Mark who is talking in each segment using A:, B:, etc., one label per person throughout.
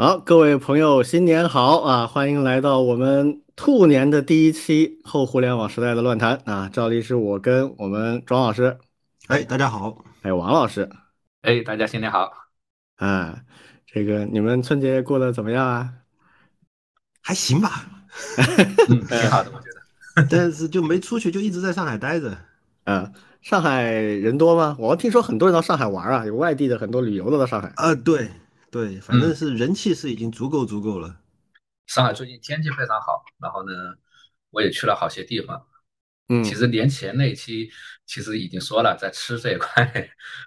A: 好，各位朋友，新年好啊！欢迎来到我们兔年的第一期后互联网时代的乱谈啊！照例是我跟我们庄老师，
B: 哎，大家好，
A: 哎王老师，
C: 哎，大家新年好！
A: 啊，这个你们春节过得怎么样啊？
B: 还行吧，
C: 嗯，挺好的，我觉
B: 得。但是就没出去，就一直在上海待着。
A: 嗯，上海人多吗？我听说很多人到上海玩啊，有外地的很多旅游的到上海。
B: 啊，对。对，反正是人气是已经足够足够了。
C: 上海最近天气非常好，然后呢，我也去了好些地方。
A: 嗯，
C: 其实年前那一期其实已经说了，在吃这一块，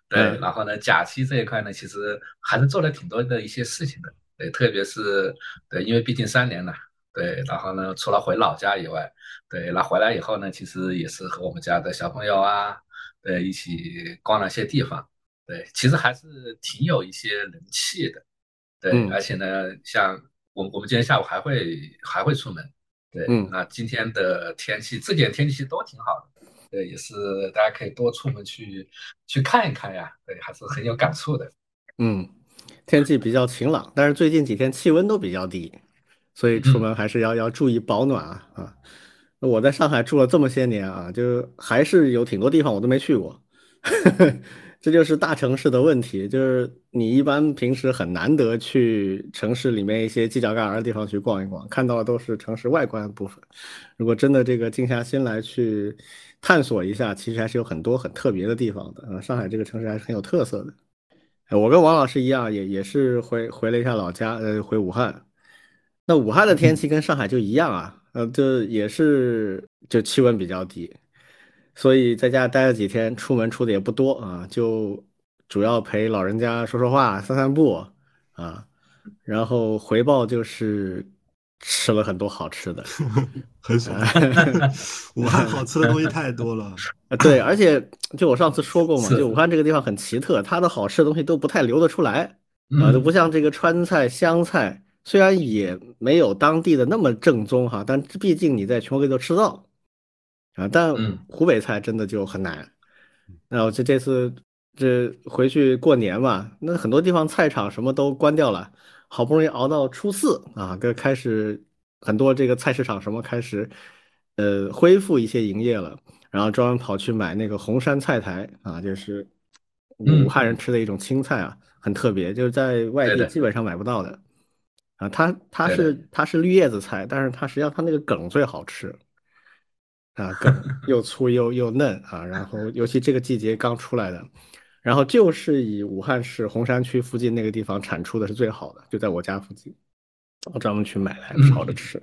C: 对，然后呢，假期这一块呢，其实还是做了挺多的一些事情的。对，特别是对，因为毕竟三年了，对，然后呢，除了回老家以外，对，那回来以后呢，其实也是和我们家的小朋友啊，对，一起逛了些地方。对，其实还是挺有一些人气的，对，而且呢，像我我们今天下午还会还会出门，对，嗯那今天的天气这几天天气都挺好的，对，也是大家可以多出门去去看一看呀，对，还是很有感触的。
A: 嗯，天气比较晴朗，但是最近几天气温都比较低，所以出门还是要要注意保暖啊啊！我在上海住了这么些年啊，就还是有挺多地方我都没去过。这就是大城市的问题，就是你一般平时很难得去城市里面一些犄角旮旯的地方去逛一逛，看到的都是城市外观部分。如果真的这个静下心来去探索一下，其实还是有很多很特别的地方的。啊，上海这个城市还是很有特色的。我跟王老师一样，也也是回回了一下老家，呃，回武汉。那武汉的天气跟上海就一样啊，呃，就也是就气温比较低。所以在家待了几天，出门出的也不多啊，就主要陪老人家说说话、散散步啊，然后回报就是吃了很多好吃的，
B: 很爽。武汉好吃的东西太多了
A: 啊！对，而且就我上次说过嘛，就武汉这个地方很奇特，它的好吃的东西都不太流得出来啊，都不像这个川菜、湘菜，虽然也没有当地的那么正宗哈，但毕竟你在全国各地都吃到。啊，但湖北菜真的就很难。那我这这次这回去过年嘛，那很多地方菜场什么都关掉了，好不容易熬到初四啊，这开始很多这个菜市场什么开始呃恢复一些营业了，然后专门跑去买那个红山菜苔啊，就是武汉人吃的一种青菜啊，很特别，就是在外地基本上买不到的啊。它它是它是绿叶子菜，但是它实际上它那个梗最好吃。啊，梗又粗又又嫩啊，然后尤其这个季节刚出来的，然后就是以武汉市洪山区附近那个地方产出的是最好的，就在我家附近，我专门去买来炒着吃，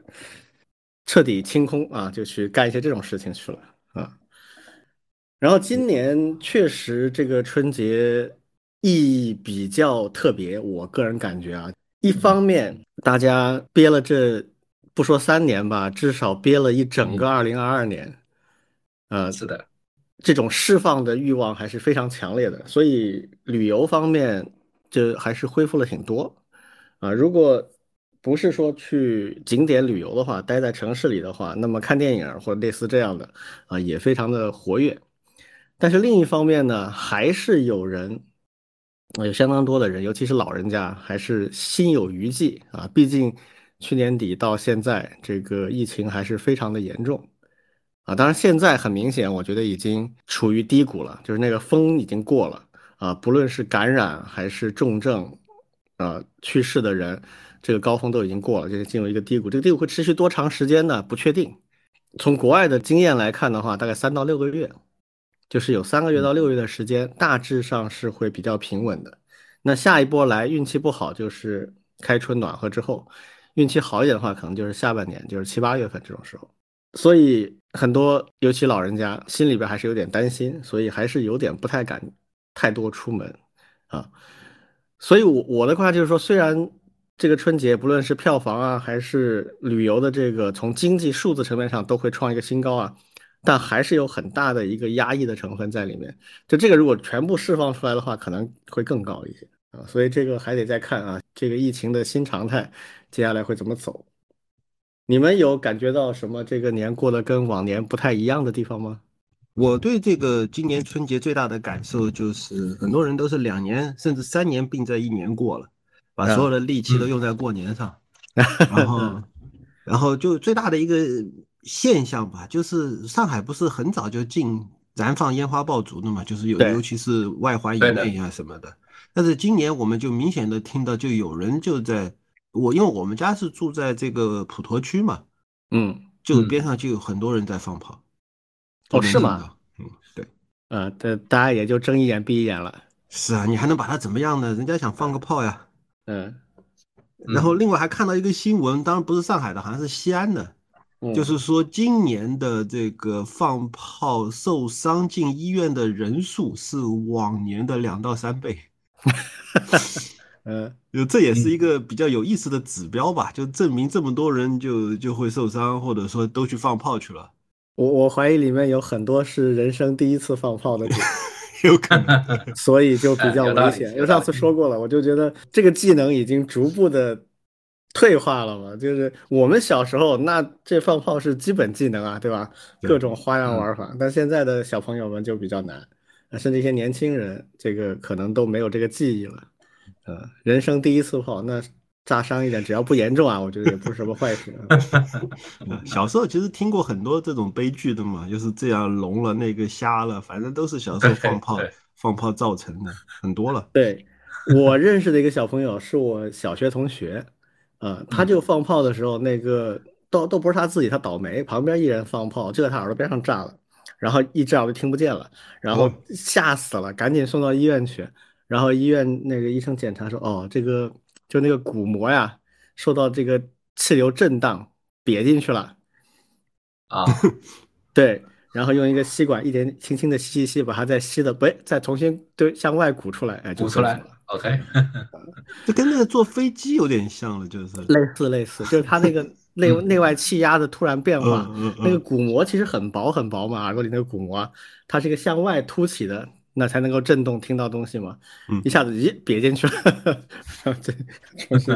A: 彻底清空啊，就去干一些这种事情去了啊。然后今年确实这个春节意义比较特别，我个人感觉啊，一方面大家憋了这。不说三年吧，至少憋了一整个二零二二年，呃，
C: 是的，
A: 这种释放的欲望还是非常强烈的，所以旅游方面就还是恢复了挺多，啊，如果不是说去景点旅游的话，待在城市里的话，那么看电影或者类似这样的啊，也非常的活跃。但是另一方面呢，还是有人，有相当多的人，尤其是老人家，还是心有余悸啊，毕竟。去年底到现在，这个疫情还是非常的严重啊！当然，现在很明显，我觉得已经处于低谷了，就是那个峰已经过了啊。不论是感染还是重症，啊，去世的人，这个高峰都已经过了，就是进入一个低谷。这个低谷会持续多长时间呢？不确定。从国外的经验来看的话，大概三到六个月，就是有三个月到六个月的时间，大致上是会比较平稳的。那下一波来，运气不好就是开春暖和之后。运气好一点的话，可能就是下半年，就是七八月份这种时候，所以很多尤其老人家心里边还是有点担心，所以还是有点不太敢太多出门啊。所以，我我的话就是说，虽然这个春节不论是票房啊，还是旅游的这个从经济数字层面上都会创一个新高啊，但还是有很大的一个压抑的成分在里面。就这个如果全部释放出来的话，可能会更高一些啊。所以这个还得再看啊，这个疫情的新常态。接下来会怎么走？你们有感觉到什么这个年过得跟往年不太一样的地方吗？
B: 我对这个今年春节最大的感受就是，很多人都是两年甚至三年并在一年过了，把所有的力气都用在过年上，然后，然后就最大的一个现象吧，就是上海不是很早就禁燃放烟花爆竹的嘛，就是有尤其是外环以内啊什么的。但是今年我们就明显的听到，就有人就在我，因为我们家是住在这个普陀区嘛，
A: 嗯，
B: 就边上就有很多人在放炮。
A: 哦，是吗？
B: 嗯，对，
A: 呃，这大家也就睁一眼闭一眼了。
B: 是啊，你还能把他怎么样呢？人家想放个炮呀。
A: 嗯。
B: 然后另外还看到一个新闻，当然不是上海的，好像是西安的，就是说今年的这个放炮受伤进医院的人数是往年的两到三倍。
A: 嗯，
B: 就这也是一个比较有意思的指标吧，就证明这么多人就就会受伤，或者说都去放炮去了。
A: 我我怀疑里面有很多是人生第一次放炮的，
B: 有可能，
A: 所以就比较 危险。因为上次说过了，我就觉得这个技能已经逐步的退化了嘛。就是我们小时候，那这放炮是基本技能啊，对吧？各种花样玩法。但现在的小朋友们就比较难，甚至一些年轻人，这个可能都没有这个记忆了。呃，人生第一次炮，那炸伤一点，只要不严重啊，我觉得也不是什么坏事。
B: 小时候其实听过很多这种悲剧的嘛，就是这样聋了，那个瞎了，反正都是小时候放炮放炮造成的，很多了。
A: 对我认识的一个小朋友，是我小学同学，呃，他就放炮的时候，那个都都不是他自己，他倒霉，旁边一人放炮就在他耳朵边上炸了，然后一只耳朵听不见了，然后吓死了，赶紧送到医院去。然后医院那个医生检查说，哦，这个就那个鼓膜呀，受到这个气流震荡瘪进去了，
C: 啊，
A: 对，然后用一个吸管一点轻轻的吸一吸，把它再吸的，不，再重新对向外鼓出来，哎，
C: 鼓出来了，OK，
B: 这跟那个坐飞机有点像了，就是。
A: 类似类似，就是它那个内内外气压的突然变化，那个鼓膜其实很薄很薄嘛，耳朵里那个鼓膜，它是一个向外凸起的。那才能够震动听到东西嘛，一下子咦瘪进去了，然后这重新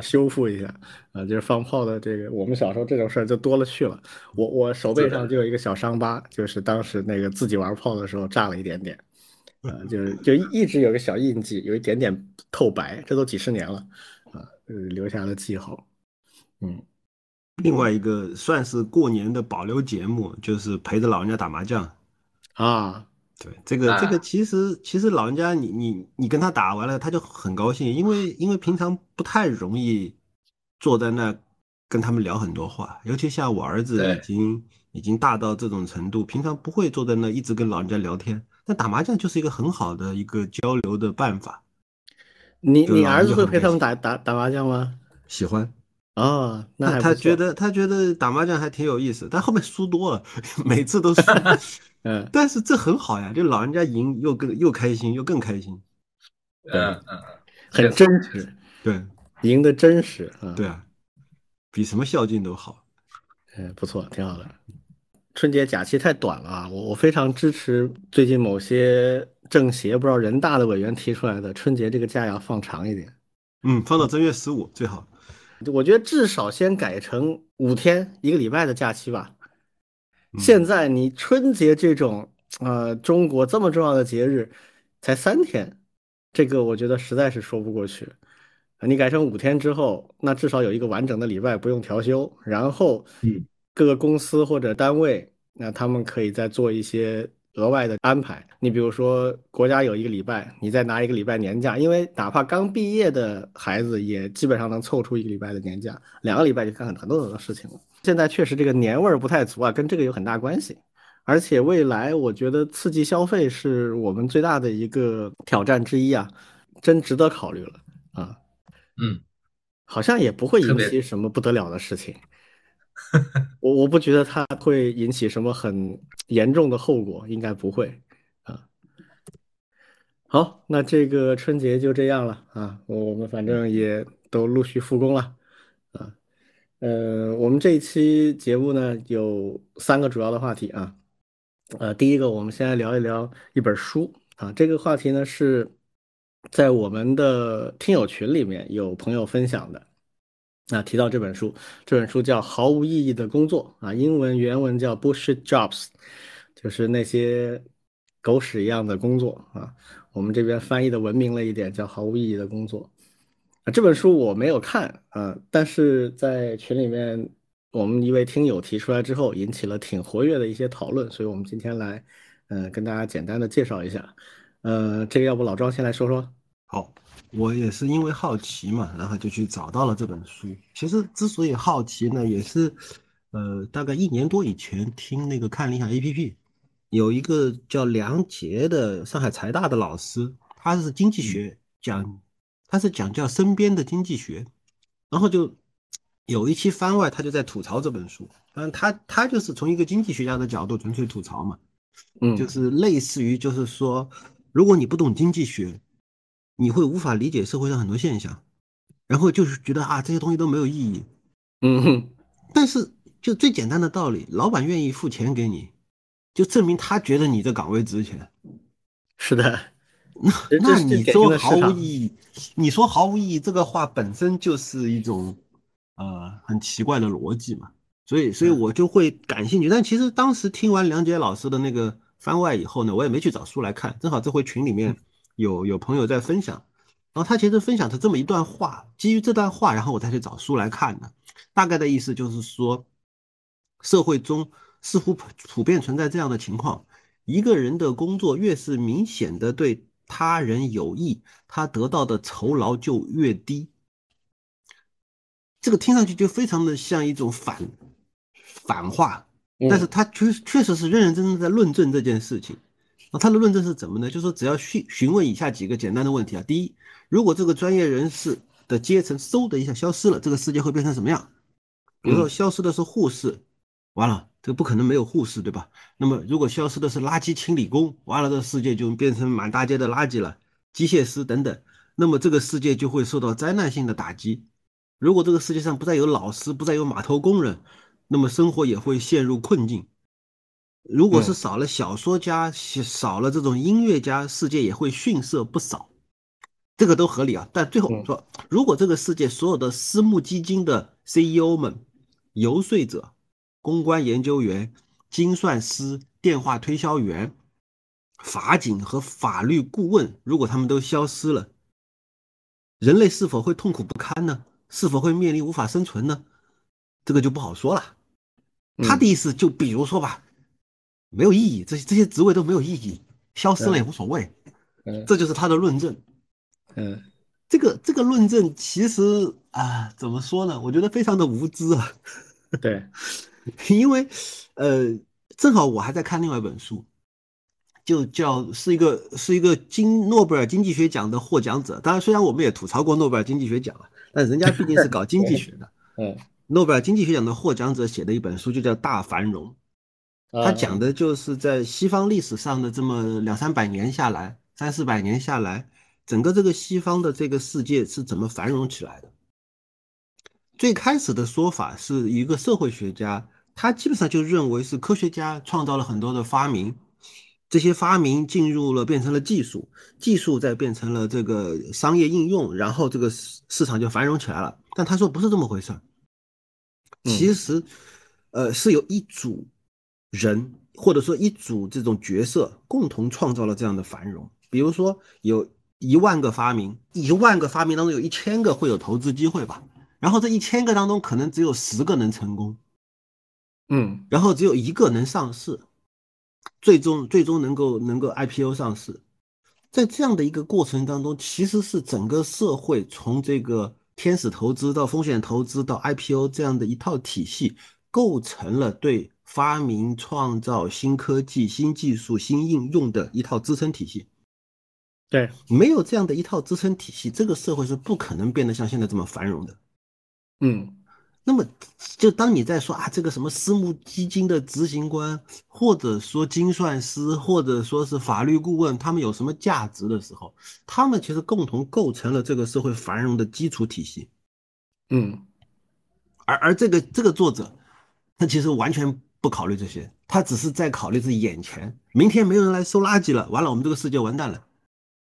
A: 修复一下啊，就是放炮的这个，我们小时候这种事儿就多了去了。我我手背上就有一个小伤疤，就是当时那个自己玩炮的时候炸了一点点，啊，就是就一直有个小印记，有一点点透白，这都几十年了啊，留下了记号。嗯，
B: 另外一个算是过年的保留节目，就是陪着老人家打麻将
A: 啊。
B: 对这个这个其实其实老人家你你你跟他打完了他就很高兴，因为因为平常不太容易坐在那跟他们聊很多话，尤其像我儿子已经已经大到这种程度，平常不会坐在那一直跟老人家聊天，但打麻将就是一个很好的一个交流的办法。
A: 你你儿子会陪他们打打打麻将吗？
B: 喜欢
A: 啊，那
B: 他觉得他觉得打麻将还挺有意思，但后面输多了，每次都输。
A: 嗯，
B: 但是这很好呀，就老人家赢又更又开心又更开心，
C: 嗯。嗯嗯，
A: 很真实，
B: 对，
A: 赢的真实，啊
B: 对啊，比什么孝敬都好，
A: 嗯，不错，挺好的。春节假期太短了啊，我我非常支持最近某些政协不知道人大的委员提出来的，春节这个假要放长一点，
B: 嗯，放到正月十五最好，
A: 我觉得至少先改成五天一个礼拜的假期吧。现在你春节这种，呃，中国这么重要的节日，才三天，这个我觉得实在是说不过去。你改成五天之后，那至少有一个完整的礼拜不用调休，然后，
B: 嗯，
A: 各个公司或者单位，那他们可以再做一些。额外的安排，你比如说国家有一个礼拜，你再拿一个礼拜年假，因为哪怕刚毕业的孩子也基本上能凑出一个礼拜的年假，两个礼拜就干很很多很多事情了。现在确实这个年味儿不太足啊，跟这个有很大关系。而且未来我觉得刺激消费是我们最大的一个挑战之一啊，真值得考虑了啊。
C: 嗯，
A: 好像也不会引起什么不得了的事情。我我不觉得它会引起什么很严重的后果，应该不会啊。好，那这个春节就这样了啊，我们反正也都陆续复工了啊。呃，我们这一期节目呢有三个主要的话题啊。呃，第一个，我们先来聊一聊一本书啊。这个话题呢是在我们的听友群里面有朋友分享的。那提到这本书，这本书叫《毫无意义的工作》啊，英文原文叫 “bullshit jobs”，就是那些狗屎一样的工作啊。我们这边翻译的文明了一点，叫“毫无意义的工作”。啊，这本书我没有看啊，但是在群里面，我们一位听友提出来之后，引起了挺活跃的一些讨论，所以我们今天来，嗯，跟大家简单的介绍一下。呃，这个要不老庄先来说说？
B: 好，我也是因为好奇嘛，然后就去找到了这本书。其实之所以好奇呢，也是，呃，大概一年多以前听那个看理想 APP，有一个叫梁杰的上海财大的老师，他是经济学讲。他是讲叫身边的经济学，然后就有一期番外，他就在吐槽这本书。嗯，他他就是从一个经济学家的角度纯粹吐槽嘛，
A: 嗯，
B: 就是类似于就是说，如果你不懂经济学，你会无法理解社会上很多现象，然后就是觉得啊这些东西都没有意义。
A: 嗯哼，
B: 但是就最简单的道理，老板愿意付钱给你，就证明他觉得你这岗位值钱。
A: 是的。
B: 那那你说毫无意义？你说毫无意义，这个话本身就是一种呃很奇怪的逻辑嘛。所以，所以我就会感兴趣。但其实当时听完梁杰老师的那个番外以后呢，我也没去找书来看。正好这回群里面有有朋友在分享，然后他其实分享的这么一段话，基于这段话，然后我再去找书来看的。大概的意思就是说，社会中似乎普普遍存在这样的情况：一个人的工作越是明显的对。他人有益，他得到的酬劳就越低。这个听上去就非常的像一种反反话，但是他确确实是认认真真在论证这件事情。那他的论证是怎么呢？就是说，只要询询问以下几个简单的问题啊。第一，如果这个专业人士的阶层嗖的一下消失了，这个世界会变成什么样？比如说，消失的是护士，完了。这个不可能没有护士，对吧？那么如果消失的是垃圾清理工，完了这个世界就变成满大街的垃圾了。机械师等等，那么这个世界就会受到灾难性的打击。如果这个世界上不再有老师，不再有码头工人，那么生活也会陷入困境。如果是少了小说家，少了这种音乐家，世界也会逊色不少。这个都合理啊。但最后说，如果这个世界所有的私募基金的 CEO 们、游说者，公关研究员、精算师、电话推销员、法警和法律顾问，如果他们都消失了，人类是否会痛苦不堪呢？是否会面临无法生存呢？这个就不好说了。他的意思就比如说吧，没有意义，这些这些职位都没有意义，消失了也无所谓。
A: 嗯，
B: 这就是他的论证。
A: 嗯，
B: 这个这个论证其实啊，怎么说呢？我觉得非常的无知啊。
A: 对。
B: 因为，呃，正好我还在看另外一本书，就叫是一个是一个经诺贝尔经济学奖的获奖者。当然，虽然我们也吐槽过诺贝尔经济学奖了，但人家毕竟是搞经济学的。
A: 嗯，
B: 诺贝尔经济学奖的获奖者写的一本书就叫《大繁荣》，他讲的就是在西方历史上的这么两三百年下来，三四百年下来，整个这个西方的这个世界是怎么繁荣起来的。最开始的说法是一个社会学家。他基本上就认为是科学家创造了很多的发明，这些发明进入了变成了技术，技术再变成了这个商业应用，然后这个市市场就繁荣起来了。但他说不是这么回事儿，其实，呃，是有一组人或者说一组这种角色共同创造了这样的繁荣。比如说有一万个发明，一万个发明当中有一千个会有投资机会吧，然后这一千个当中可能只有十个能成功。
A: 嗯，
B: 然后只有一个能上市，最终最终能够能够 IPO 上市，在这样的一个过程当中，其实是整个社会从这个天使投资到风险投资到 IPO 这样的一套体系，构成了对发明创造新科技、新技术、新应用的一套支撑体系。
A: 对，
B: 没有这样的一套支撑体系，这个社会是不可能变得像现在这么繁荣的。
A: 嗯。
B: 那么，就当你在说啊，这个什么私募基金的执行官，或者说精算师，或者说是法律顾问，他们有什么价值的时候，他们其实共同构成了这个社会繁荣的基础体系。
A: 嗯，
B: 而而这个这个作者，他其实完全不考虑这些，他只是在考虑是眼前，明天没有人来收垃圾了，完了我们这个世界完蛋了。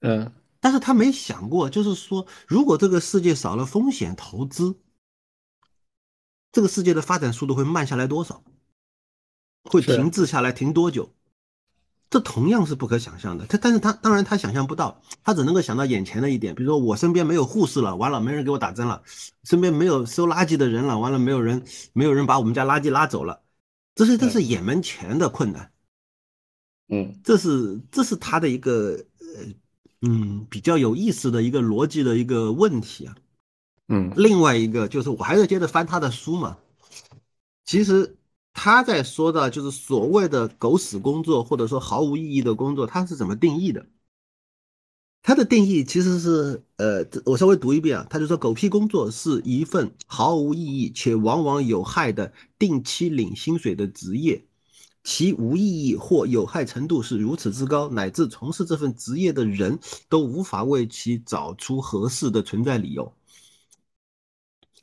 A: 嗯，
B: 但是他没想过，就是说，如果这个世界少了风险投资。这个世界的发展速度会慢下来多少？会停滞下来停多久？这同样是不可想象的。他，但是他当然他想象不到，他只能够想到眼前的一点，比如说我身边没有护士了，完了没人给我打针了，身边没有收垃圾的人了，完了没有人没有人把我们家垃圾拉走了，这是这是眼门前的困难。
A: 嗯，
B: 这是这是他的一个呃嗯比较有意思的一个逻辑的一个问题啊。
A: 嗯，
B: 另外一个就是我还是接着翻他的书嘛，其实。他在说的就是所谓的狗屎工作，或者说毫无意义的工作，他是怎么定义的？他的定义其实是，呃，我稍微读一遍啊，他就说，狗屁工作是一份毫无意义且往往有害的定期领薪水的职业，其无意义或有害程度是如此之高，乃至从事这份职业的人都无法为其找出合适的存在理由。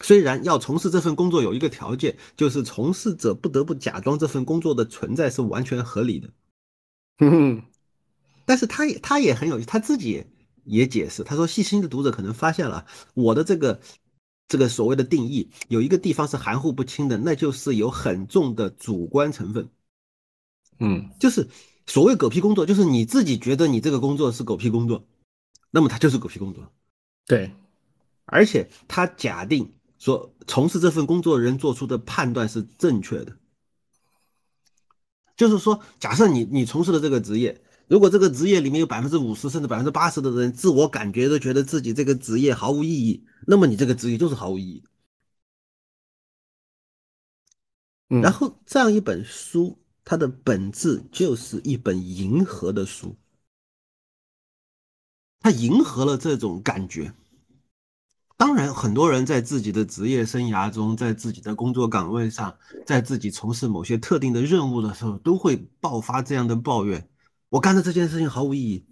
B: 虽然要从事这份工作有一个条件，就是从事者不得不假装这份工作的存在是完全合理的，
A: 嗯，
B: 但是他也他也很有他自己也解释，他说细心的读者可能发现了我的这个这个所谓的定义有一个地方是含糊不清的，那就是有很重的主观成分，
A: 嗯，
B: 就是所谓狗屁工作，就是你自己觉得你这个工作是狗屁工作，那么它就是狗屁工作，
A: 对，
B: 而且他假定。说从事这份工作的人做出的判断是正确的，就是说，假设你你从事的这个职业，如果这个职业里面有百分之五十甚至百分之八十的人自我感觉都觉得自己这个职业毫无意义，那么你这个职业就是毫无意义。然后这样一本书，它的本质就是一本迎合的书，它迎合了这种感觉。当然，很多人在自己的职业生涯中，在自己的工作岗位上，在自己从事某些特定的任务的时候，都会爆发这样的抱怨：我干的这件事情毫无意义，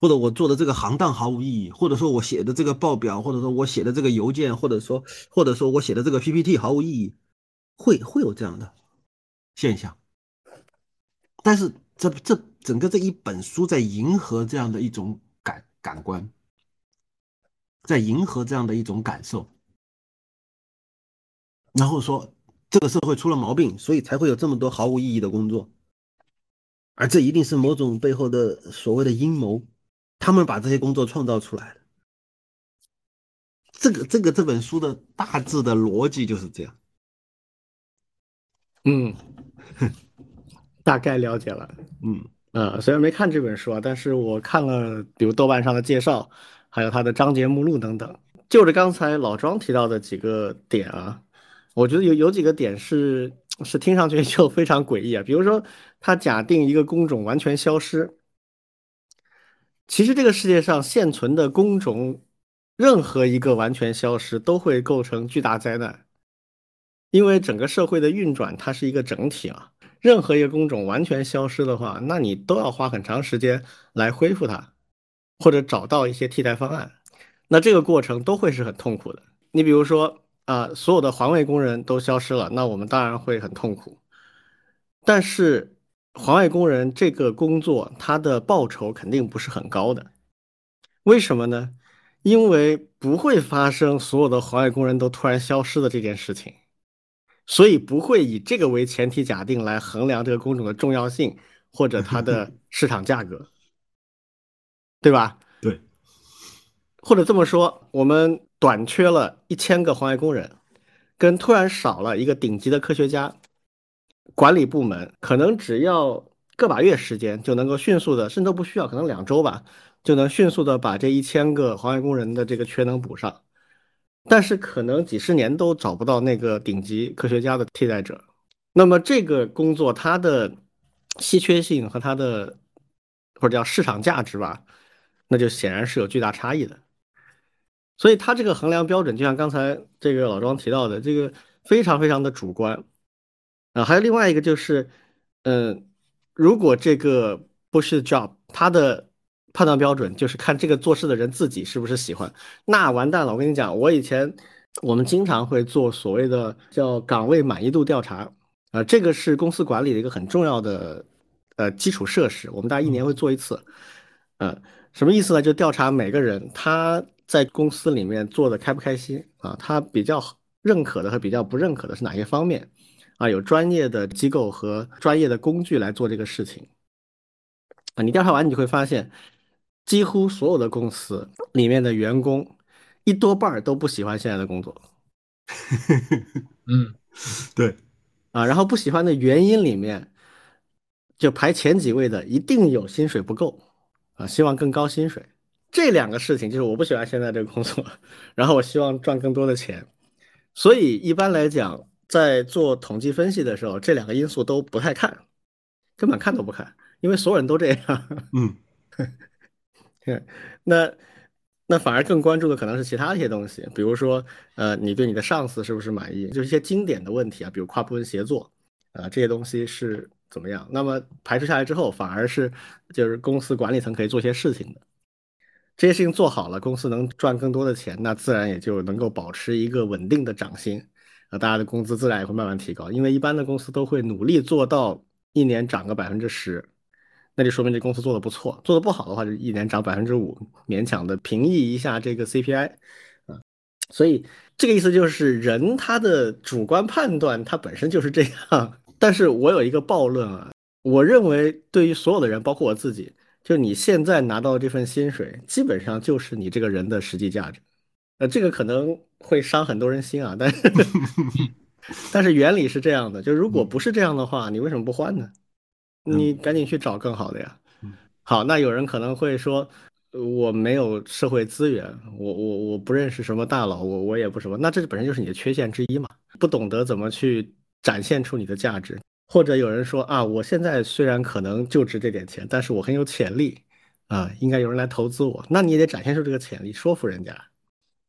B: 或者我做的这个行当毫无意义，或者说我写的这个报表，或者说我写的这个邮件，或者说或者说我写的这个 PPT 毫无意义，会会有这样的现象。但是这这整个这一本书在迎合这样的一种感感官。在迎合这样的一种感受，然后说这个社会出了毛病，所以才会有这么多毫无意义的工作，而这一定是某种背后的所谓的阴谋，他们把这些工作创造出来的。这个这个这本书的大致的逻辑就是这样。
A: 嗯，大概了解了。
B: 嗯
A: 呃，虽然没看这本书啊，但是我看了，比如豆瓣上的介绍。还有它的章节目录等等，就着刚才老庄提到的几个点啊，我觉得有有几个点是是听上去就非常诡异啊。比如说，他假定一个工种完全消失，其实这个世界上现存的工种，任何一个完全消失都会构成巨大灾难，因为整个社会的运转它是一个整体啊。任何一个工种完全消失的话，那你都要花很长时间来恢复它。或者找到一些替代方案，那这个过程都会是很痛苦的。你比如说啊，所有的环卫工人都消失了，那我们当然会很痛苦。但是环卫工人这个工作，他的报酬肯定不是很高的。为什么呢？因为不会发生所有的环卫工人都突然消失的这件事情，所以不会以这个为前提假定来衡量这个工种的重要性或者它的 市场价格。对吧？
B: 对，
A: 或者这么说，我们短缺了一千个环卫工人，跟突然少了一个顶级的科学家，管理部门可能只要个把月时间就能够迅速的，甚至都不需要，可能两周吧，就能迅速的把这一千个环卫工人的这个缺能补上。但是可能几十年都找不到那个顶级科学家的替代者。那么这个工作它的稀缺性和它的或者叫市场价值吧。那就显然是有巨大差异的，所以他这个衡量标准，就像刚才这个老庄提到的，这个非常非常的主观啊。还有另外一个就是，嗯，如果这个不是 job，他的判断标准就是看这个做事的人自己是不是喜欢，那完蛋了。我跟你讲，我以前我们经常会做所谓的叫岗位满意度调查啊，这个是公司管理的一个很重要的呃基础设施，我们大概一年会做一次，嗯。什么意思呢？就调查每个人他在公司里面做的开不开心啊？他比较认可的和比较不认可的是哪些方面？啊，有专业的机构和专业的工具来做这个事情啊，你调查完你就会发现，几乎所有的公司里面的员工一多半都不喜欢现在的工作。
C: 嗯，
B: 对，
A: 啊，然后不喜欢的原因里面，就排前几位的一定有薪水不够啊，希望更高薪水。这两个事情就是我不喜欢现在这个工作，然后我希望赚更多的钱。所以一般来讲，在做统计分析的时候，这两个因素都不太看，根本看都不看，因为所有人都这样。
B: 嗯，
A: 对，那那反而更关注的可能是其他一些东西，比如说，呃，你对你的上司是不是满意？就是一些经典的问题啊，比如跨部门协作啊，这些东西是怎么样？那么排除下来之后，反而是就是公司管理层可以做些事情的。这些事情做好了，公司能赚更多的钱，那自然也就能够保持一个稳定的涨薪，啊，大家的工资自然也会慢慢提高。因为一般的公司都会努力做到一年涨个百分之十，那就说明这公司做的不错。做的不好的话，就一年涨百分之五，勉强的平抑一下这个 CPI，啊，所以这个意思就是人他的主观判断他本身就是这样。但是我有一个暴论啊，我认为对于所有的人，包括我自己。就你现在拿到这份薪水，基本上就是你这个人的实际价值。呃，这个可能会伤很多人心啊，但是 但是原理是这样的。就如果不是这样的话，你为什么不换呢？你赶紧去找更好的呀。好，那有人可能会说，我没有社会资源，我我我不认识什么大佬，我我也不什么。那这本身就是你的缺陷之一嘛，不懂得怎么去展现出你的价值。或者有人说啊，我现在虽然可能就值这点钱，但是我很有潜力啊，应该有人来投资我。那你也得展现出这个潜力，说服人家，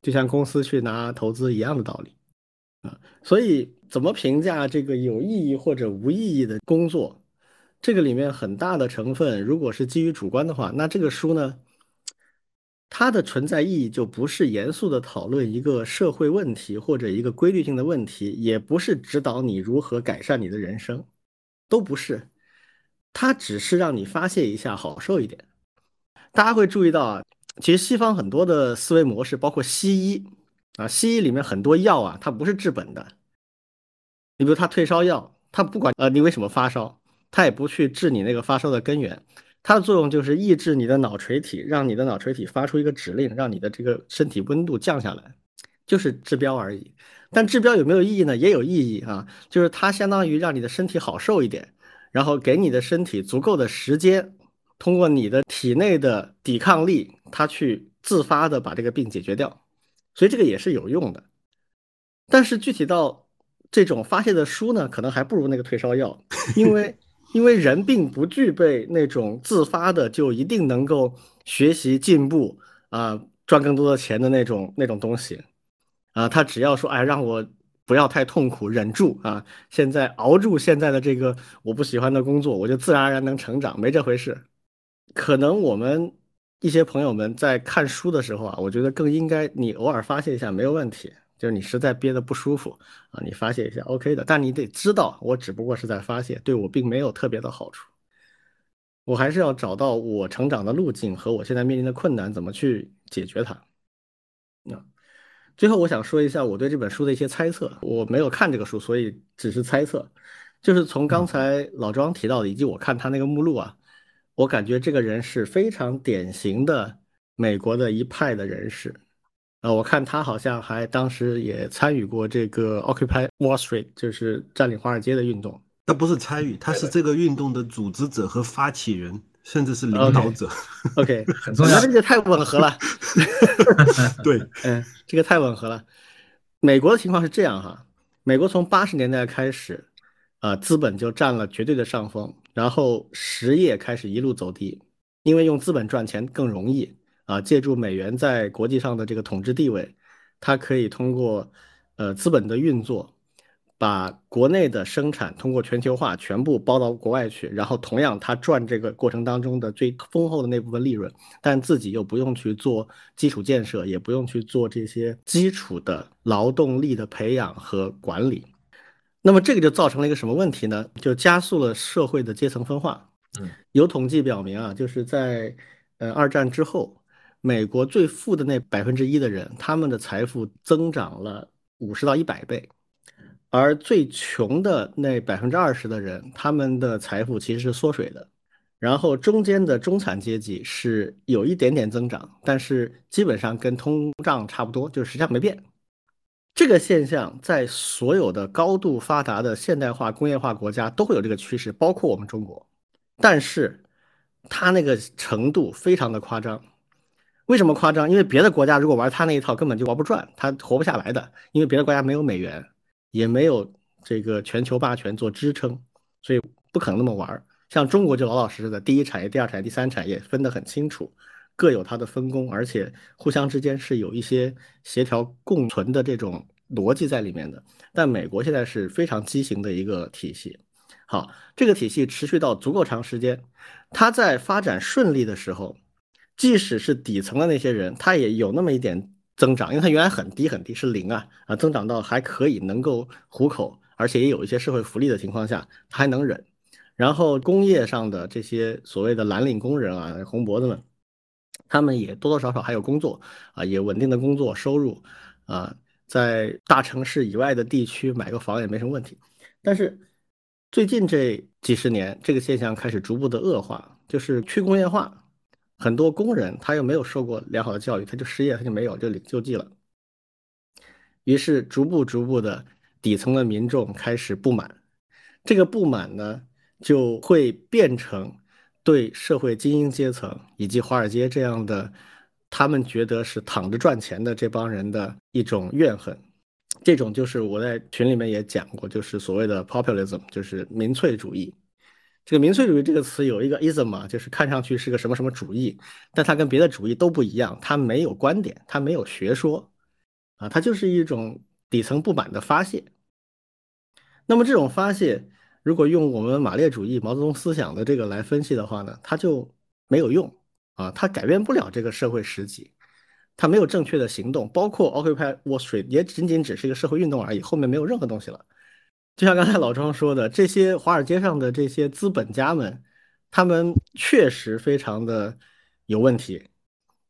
A: 就像公司去拿投资一样的道理啊。所以怎么评价这个有意义或者无意义的工作，这个里面很大的成分，如果是基于主观的话，那这个书呢，它的存在意义就不是严肃的讨论一个社会问题或者一个规律性的问题，也不是指导你如何改善你的人生，都不是，它只是让你发泄一下，好受一点。大家会注意到啊，其实西方很多的思维模式，包括西医啊，西医里面很多药啊，它不是治本的。你比如它退烧药，它不管呃你为什么发烧，它也不去治你那个发烧的根源。它的作用就是抑制你的脑垂体，让你的脑垂体发出一个指令，让你的这个身体温度降下来，就是治标而已。但治标有没有意义呢？也有意义啊，就是它相当于让你的身体好受一点，然后给你的身体足够的时间，通过你的体内的抵抗力，他去自发的把这个病解决掉。所以这个也是有用的。但是具体到这种发泄的书呢，可能还不如那个退烧药，因为。因为人并不具备那种自发的就一定能够学习进步啊赚更多的钱的那种那种东西，啊，他只要说哎让我不要太痛苦忍住啊，现在熬住现在的这个我不喜欢的工作，我就自然而然能成长，没这回事。可能我们一些朋友们在看书的时候啊，我觉得更应该你偶尔发泄一下没有问题。就是你实在憋得不舒服啊，你发泄一下，OK 的。但你得知道，我只不过是在发泄，对我并没有特别的好处。我还是要找到我成长的路径和我现在面临的困难怎么去解决它。那最后我想说一下我对这本书的一些猜测。我没有看这个书，所以只是猜测。就是从刚才老庄提到的，以及我看他那个目录啊，我感觉这个人是非常典型的美国的一派的人士。呃，我看他好像还当时也参与过这个 Occupy Wall Street，就是占领华尔街的运动。
B: 他不是参与，他是这个运动的组织者和发起人，甚至是领导者。
A: OK，
C: 很重要。
A: 这个太吻合了。
B: 对，
A: 嗯，这个太吻合了。美国的情况是这样哈，美国从八十年代开始，啊，资本就占了绝对的上风，然后实业开始一路走低，因为用资本赚钱更容易。啊，借助美元在国际上的这个统治地位，它可以通过呃资本的运作，把国内的生产通过全球化全部包到国外去，然后同样它赚这个过程当中的最丰厚的那部分利润，但自己又不用去做基础建设，也不用去做这些基础的劳动力的培养和管理。那么这个就造成了一个什么问题呢？就加速了社会的阶层分化。
C: 嗯，
A: 有统计表明啊，就是在呃二战之后。美国最富的那百分之一的人，他们的财富增长了五十到一百倍，而最穷的那百分之二十的人，他们的财富其实是缩水的，然后中间的中产阶级是有一点点增长，但是基本上跟通胀差不多，就是实际上没变。这个现象在所有的高度发达的现代化工业化国家都会有这个趋势，包括我们中国。但是它那个程度非常的夸张。为什么夸张？因为别的国家如果玩他那一套，根本就玩不转，他活不下来的。因为别的国家没有美元，也没有这个全球霸权做支撑，所以不可能那么玩。像中国就老老实实的，第一产业、第二产业、第三产业分得很清楚，各有它的分工，而且互相之间是有一些协调共存的这种逻辑在里面的。但美国现在是非常畸形的一个体系。好，这个体系持续到足够长时间，它在发展顺利的时候，即使是底层的那些人，他也有那么一点增长，因为它原来很低很低，是零啊啊，增长到还可以能够糊口，而且也有一些社会福利的情况下，他还能忍。然后工业上的这些所谓的蓝领工人啊，红脖子们，他们也多多少少还有工作啊，也稳定的工作收入啊，在大城市以外的地区买个房也没什么问题。但是最近这几十年，这个现象开始逐步的恶化，就是去工业化，很多工人他又没有受过良好的教育，他就失业，他就没有就领救济了。于是逐步逐步的底层的民众开始不满，这个不满呢？就会变成对社会精英阶层以及华尔街这样的，他们觉得是躺着赚钱的这帮人的一种怨恨。这种就是我在群里面也讲过，就是所谓的 populism，就是民粹主义。这个民粹主义这个词有一个 ism 嘛，就是看上去是个什么什么主义，但它跟别的主义都不一样，它没有观点，它没有学说，啊，它就是一种底层不满的发泄。那么这种发泄。如果用我们马列主义、毛泽东思想的这个来分析的话呢，它就没有用啊，它改变不了这个社会实际，它没有正确的行动，包括 Occupy Wall Street 也仅仅只是一个社会运动而已，后面没有任何东西了。就像刚才老庄说的，这些华尔街上的这些资本家们，他们确实非常的有问题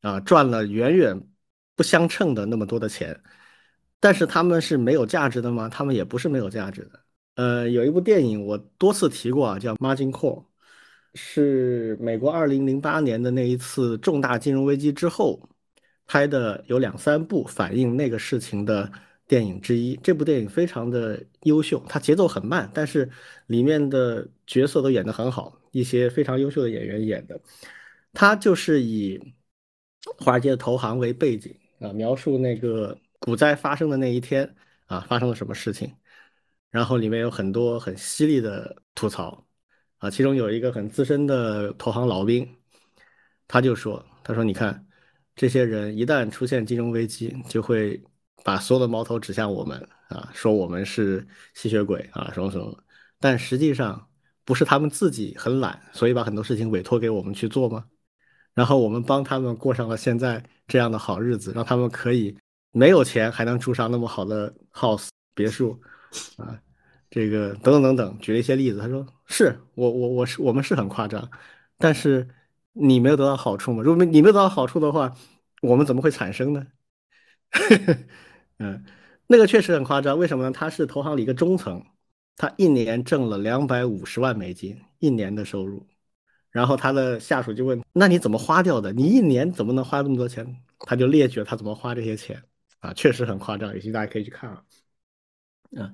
A: 啊，赚了远远不相称的那么多的钱，但是他们是没有价值的吗？他们也不是没有价值的。呃，有一部电影我多次提过啊，叫《Margin Call》，是美国二零零八年的那一次重大金融危机之后拍的，有两三部反映那个事情的电影之一。这部电影非常的优秀，它节奏很慢，但是里面的角色都演得很好，一些非常优秀的演员演的。它就是以华尔街的投行为背景啊，描述那个股灾发生的那一天啊，发生了什么事情。然后里面有很多很犀利的吐槽，啊，其中有一个很资深的投行老兵，他就说：“他说你看，这些人一旦出现金融危机，就会把所有的矛头指向我们，啊，说我们是吸血鬼啊，什么什么。但实际上不是他们自己很懒，所以把很多事情委托给我们去做吗？然后我们帮他们过上了现在这样的好日子，让他们可以没有钱还能住上那么好的 house 别墅。”啊，这个等等等等，举了一些例子。他说：“是我我我是我们是很夸张，但是你没有得到好处吗？如果你没有得到好处的话，我们怎么会产生呢？” 嗯，那个确实很夸张。为什么呢？他是投行里一个中层，他一年挣了两百五十万美金一年的收入，然后他的下属就问：“那你怎么花掉的？你一年怎么能花那么多钱？”他就列举了他怎么花这些钱啊，确实很夸张。有兴趣大家可以去看啊。嗯，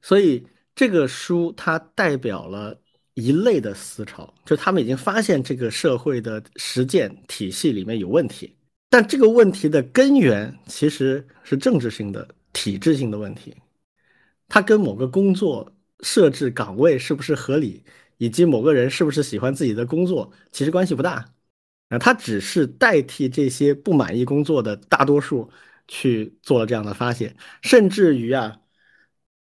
A: 所以这个书它代表了一类的思潮，就他们已经发现这个社会的实践体系里面有问题，但这个问题的根源其实是政治性的、体制性的问题，它跟某个工作设置岗位是不是合理，以及某个人是不是喜欢自己的工作，其实关系不大，啊，它只是代替这些不满意工作的大多数去做了这样的发现，甚至于啊。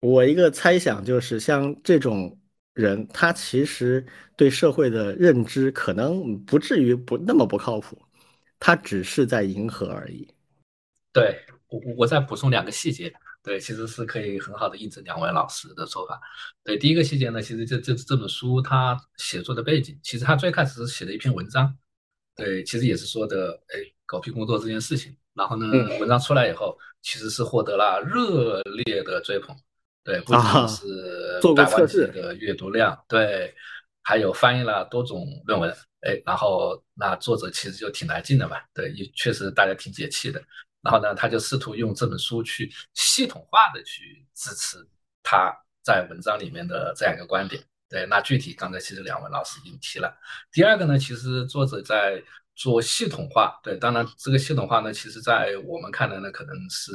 A: 我一个猜想就是，像这种人，他其实对社会的认知可能不至于不那么不靠谱，他只是在迎合而已。
C: 对我，我再补充两个细节，对，其实是可以很好的印证两位老师的说法。对，第一个细节呢，其实这这这本书它写作的背景，其实他最开始是写的一篇文章，对，其实也是说的，哎，狗屁工作这件事情。然后呢，文章出来以后，其实是获得了热烈的追捧。对，不仅是百万级的阅读量，对，还有翻译了多种论文，哎，然后那作者其实就挺来劲的嘛，对，也确实大家挺解气的。然后呢，他就试图用这本书去系统化的去支持他在文章里面的这样一个观点。对，那具体刚才其实两位老师已经提了。第二个呢，其实作者在做系统化，对，当然这个系统化呢，其实在我们看来呢，可能是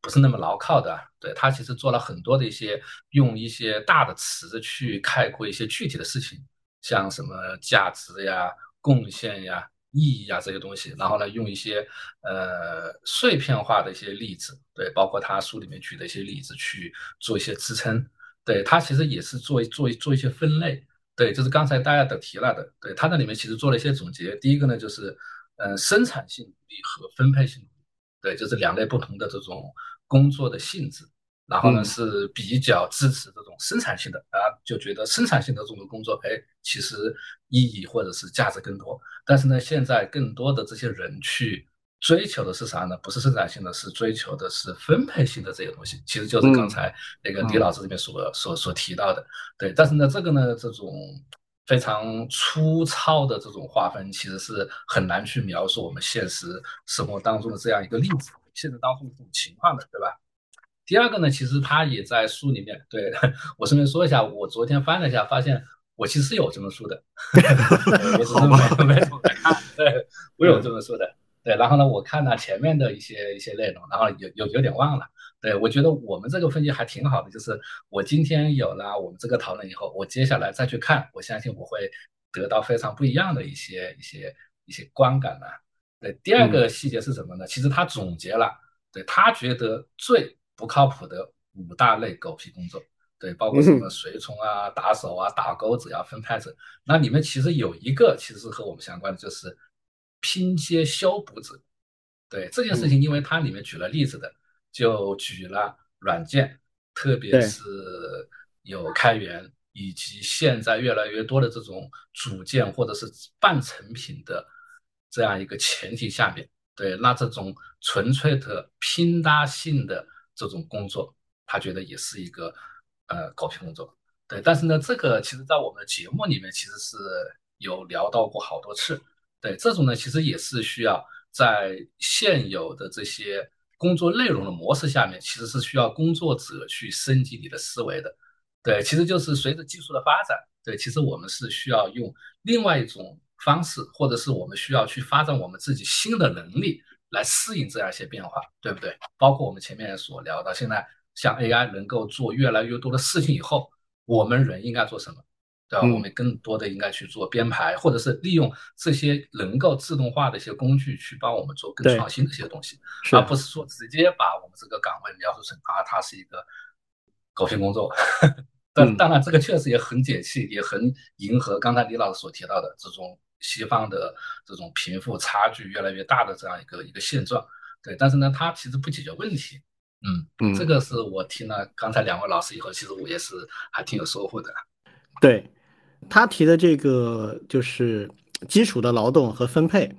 C: 不是那么牢靠的。对他其实做了很多的一些用一些大的词去概括一些具体的事情，像什么价值呀、贡献呀。意义呀这些东西，然后呢，用一些呃碎片化的一些例子，对，包括他书里面举的一些例子去做一些支撑，对他其实也是做做做一些分类，对，就是刚才大家都提了的，对他在里面其实做了一些总结。第一个呢，就是呃生产性努力和分配性努力，对，就是两类不同的这种工作的性质。然后呢是比较支持这种生产性的啊，就觉得生产性的这种工作，哎，其实意义或者是价值更多。但是呢，现在更多的这些人去追求的是啥呢？不是生产性的，是追求的是分配性的这些东西。其实就是刚才那个李老师这边所所所提到的，对。但是呢，这个呢，这种非常粗糙的这种划分，其实是很难去描述我们现实生活当中的这样一个例子，现实当中的这种情况的，对吧？第二个呢，其实他也在书里面，对 我顺便说一下，我昨天翻了一下，发现我其实有这本书的，我只是没没怎么看，对我有这本书的，对，然后呢，我看了前面的一些一些内容，然后有有有点忘了，对我觉得我们这个分析还挺好的，就是我今天有了我们这个讨论以后，我接下来再去看，我相信我会得到非常不一样的一些一些一些观感呢。对，第二个细节是什么呢？其实他总结了，对他觉得最。不靠谱的五大类狗屁工作，对，包括什么随从啊、打手啊、打钩子啊、分派子。那里面其实有一个，其实和我们相关的，就是拼接修补者。对这件事情，因为它里面举了例子的，就举了软件，特别是有开源以及现在越来越多的这种组件或者是半成品的这样一个前提下面，对，那这种纯粹的拼搭性的。这种工作，他觉得也是一个呃狗屁工作，对。但是呢，这个其实在我们的节目里面其实是有聊到过好多次，对。这种呢，其实也是需要在现有的这些工作内容的模式下面，其实是需要工作者去升级你的思维的，对。其实就是随着技术的发展，对，其实我们是需要用另外一种方式，或者是我们需要去发展我们自己新的能力。来适应这样一些变化，对不对？包括我们前面所聊的，现在像 AI 能够做越来越多的事情以后，我们人应该做什么？对吧？我们更多的应该去做编排，或者是利用这些能够自动化的一些工具去帮我们做更创新的一些东西，而不是说直接把我们这个岗位描述成啊，它是一个狗屁工作。但当然，这个确实也很解气，也很迎合刚才李老师所提到的这种。西方的这种贫富差距越来越大的这样一个一个现状，对，但是呢，它其实不解决问题，嗯嗯，这个是我听了刚才两位老师以后，其实我也是还挺有收获的。
A: 对他提的这个就是基础的劳动和分配，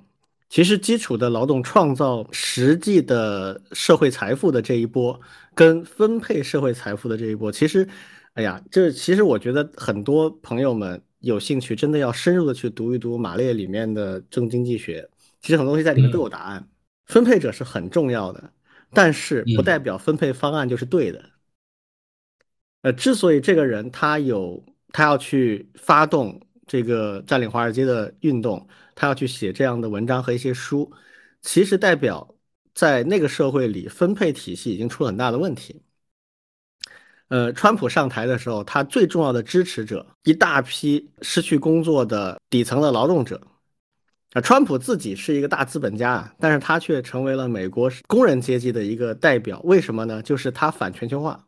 A: 其实基础的劳动创造实际的社会财富的这一波，跟分配社会财富的这一波，其实，哎呀，这其实我觉得很多朋友们。有兴趣，真的要深入的去读一读马列里面的正经济学，其实很多东西在里面都有答案。分配者是很重要的，但是不代表分配方案就是对的。呃，之所以这个人他有他要去发动这个占领华尔街的运动，他要去写这样的文章和一些书，其实代表在那个社会里分配体系已经出了很大的问题。呃，川普上台的时候，他最重要的支持者一大批失去工作的底层的劳动者。啊，川普自己是一个大资本家，但是他却成为了美国工人阶级的一个代表。为什么呢？就是他反全球化。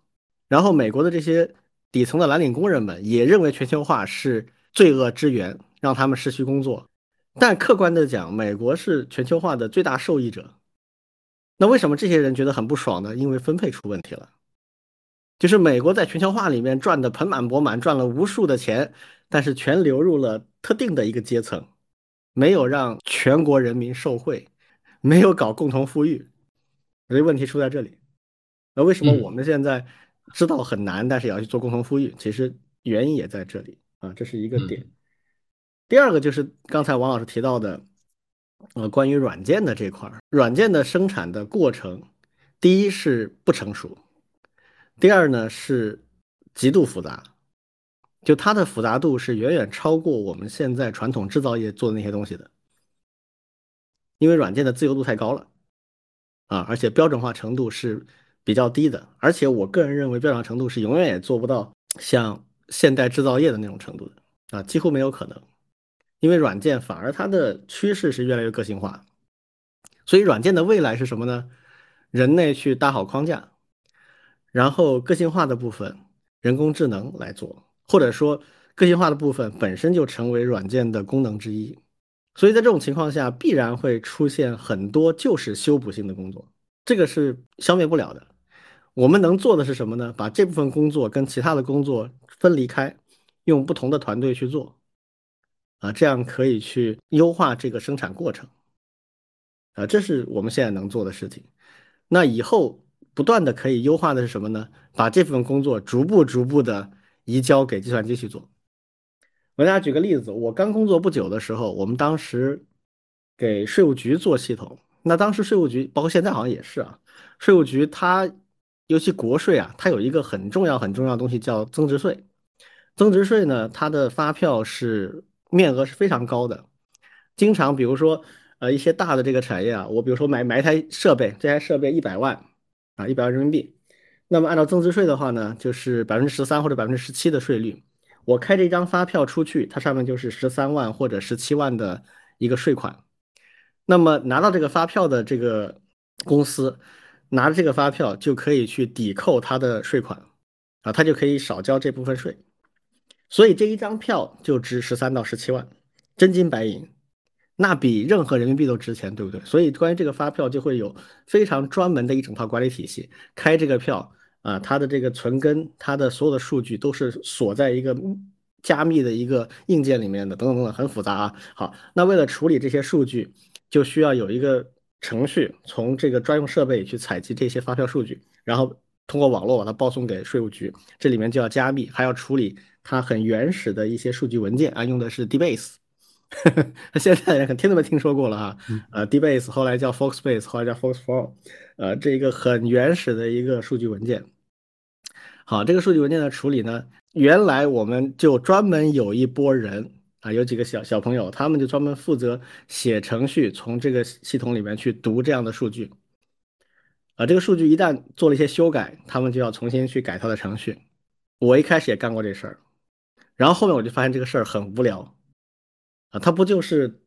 A: 然后，美国的这些底层的蓝领工人们也认为全球化是罪恶之源，让他们失去工作。但客观的讲，美国是全球化的最大受益者。那为什么这些人觉得很不爽呢？因为分配出问题了。就是美国在全球化里面赚的盆满钵满，赚了无数的钱，但是全流入了特定的一个阶层，没有让全国人民受惠，没有搞共同富裕，所以问题出在这里。那为什么我们现在知道很难，但是也要去做共同富裕？其实原因也在这里啊，这是一个点。第二个就是刚才王老师提到的，呃，关于软件的这块儿，软件的生产的过程，第一是不成熟，第二呢是极度复杂，就它的复杂度是远远超过我们现在传统制造业做的那些东西的，因为软件的自由度太高了，啊，而且标准化程度是比较低的，而且我个人认为标准化程度是永远也做不到像现代制造业的那种程度的，啊，几乎没有可能。因为软件反而它的趋势是越来越个性化，所以软件的未来是什么呢？人类去搭好框架，然后个性化的部分人工智能来做，或者说个性化的部分本身就成为软件的功能之一。所以在这种情况下，必然会出现很多就是修补性的工作，这个是消灭不了的。我们能做的是什么呢？把这部分工作跟其他的工作分离开，用不同的团队去做。啊，这样可以去优化这个生产过程，啊，这是我们现在能做的事情。那以后不断的可以优化的是什么呢？把这份工作逐步逐步的移交给计算机去做。我给大家举个例子，我刚工作不久的时候，我们当时给税务局做系统，那当时税务局包括现在好像也是啊，税务局它尤其国税啊，它有一个很重要很重要的东西叫增值税。增值税呢，它的发票是。面额是非常高的，经常比如说，呃，一些大的这个产业啊，我比如说买买一台设备，这台设备一百万啊，一百万人民币，那么按照增值税的话呢，就是百分之十三或者百分之十七的税率，我开这张发票出去，它上面就是十三万或者十七万的一个税款，那么拿到这个发票的这个公司，拿着这个发票就可以去抵扣它的税款，啊，他就可以少交这部分税。所以这一张票就值十三到十七万，真金白银，那比任何人民币都值钱，对不对？所以关于这个发票就会有非常专门的一整套管理体系。开这个票啊，它的这个存根，它的所有的数据都是锁在一个加密的一个硬件里面的，等等等等，很复杂啊。好，那为了处理这些数据，就需要有一个程序从这个专用设备去采集这些发票数据，然后通过网络把它报送给税务局，这里面就要加密，还要处理。它很原始的一些数据文件啊，用的是 DBase，现在人可能听都没听说过了哈。呃，DBase 后来叫 Foxbase，后来叫 Fox4，呃，这一个很原始的一个数据文件。好，这个数据文件的处理呢，原来我们就专门有一波人啊，有几个小小朋友，他们就专门负责写程序，从这个系统里面去读这样的数据。啊，这个数据一旦做了一些修改，他们就要重新去改它的程序。我一开始也干过这事儿。然后后面我就发现这个事儿很无聊，啊，它不就是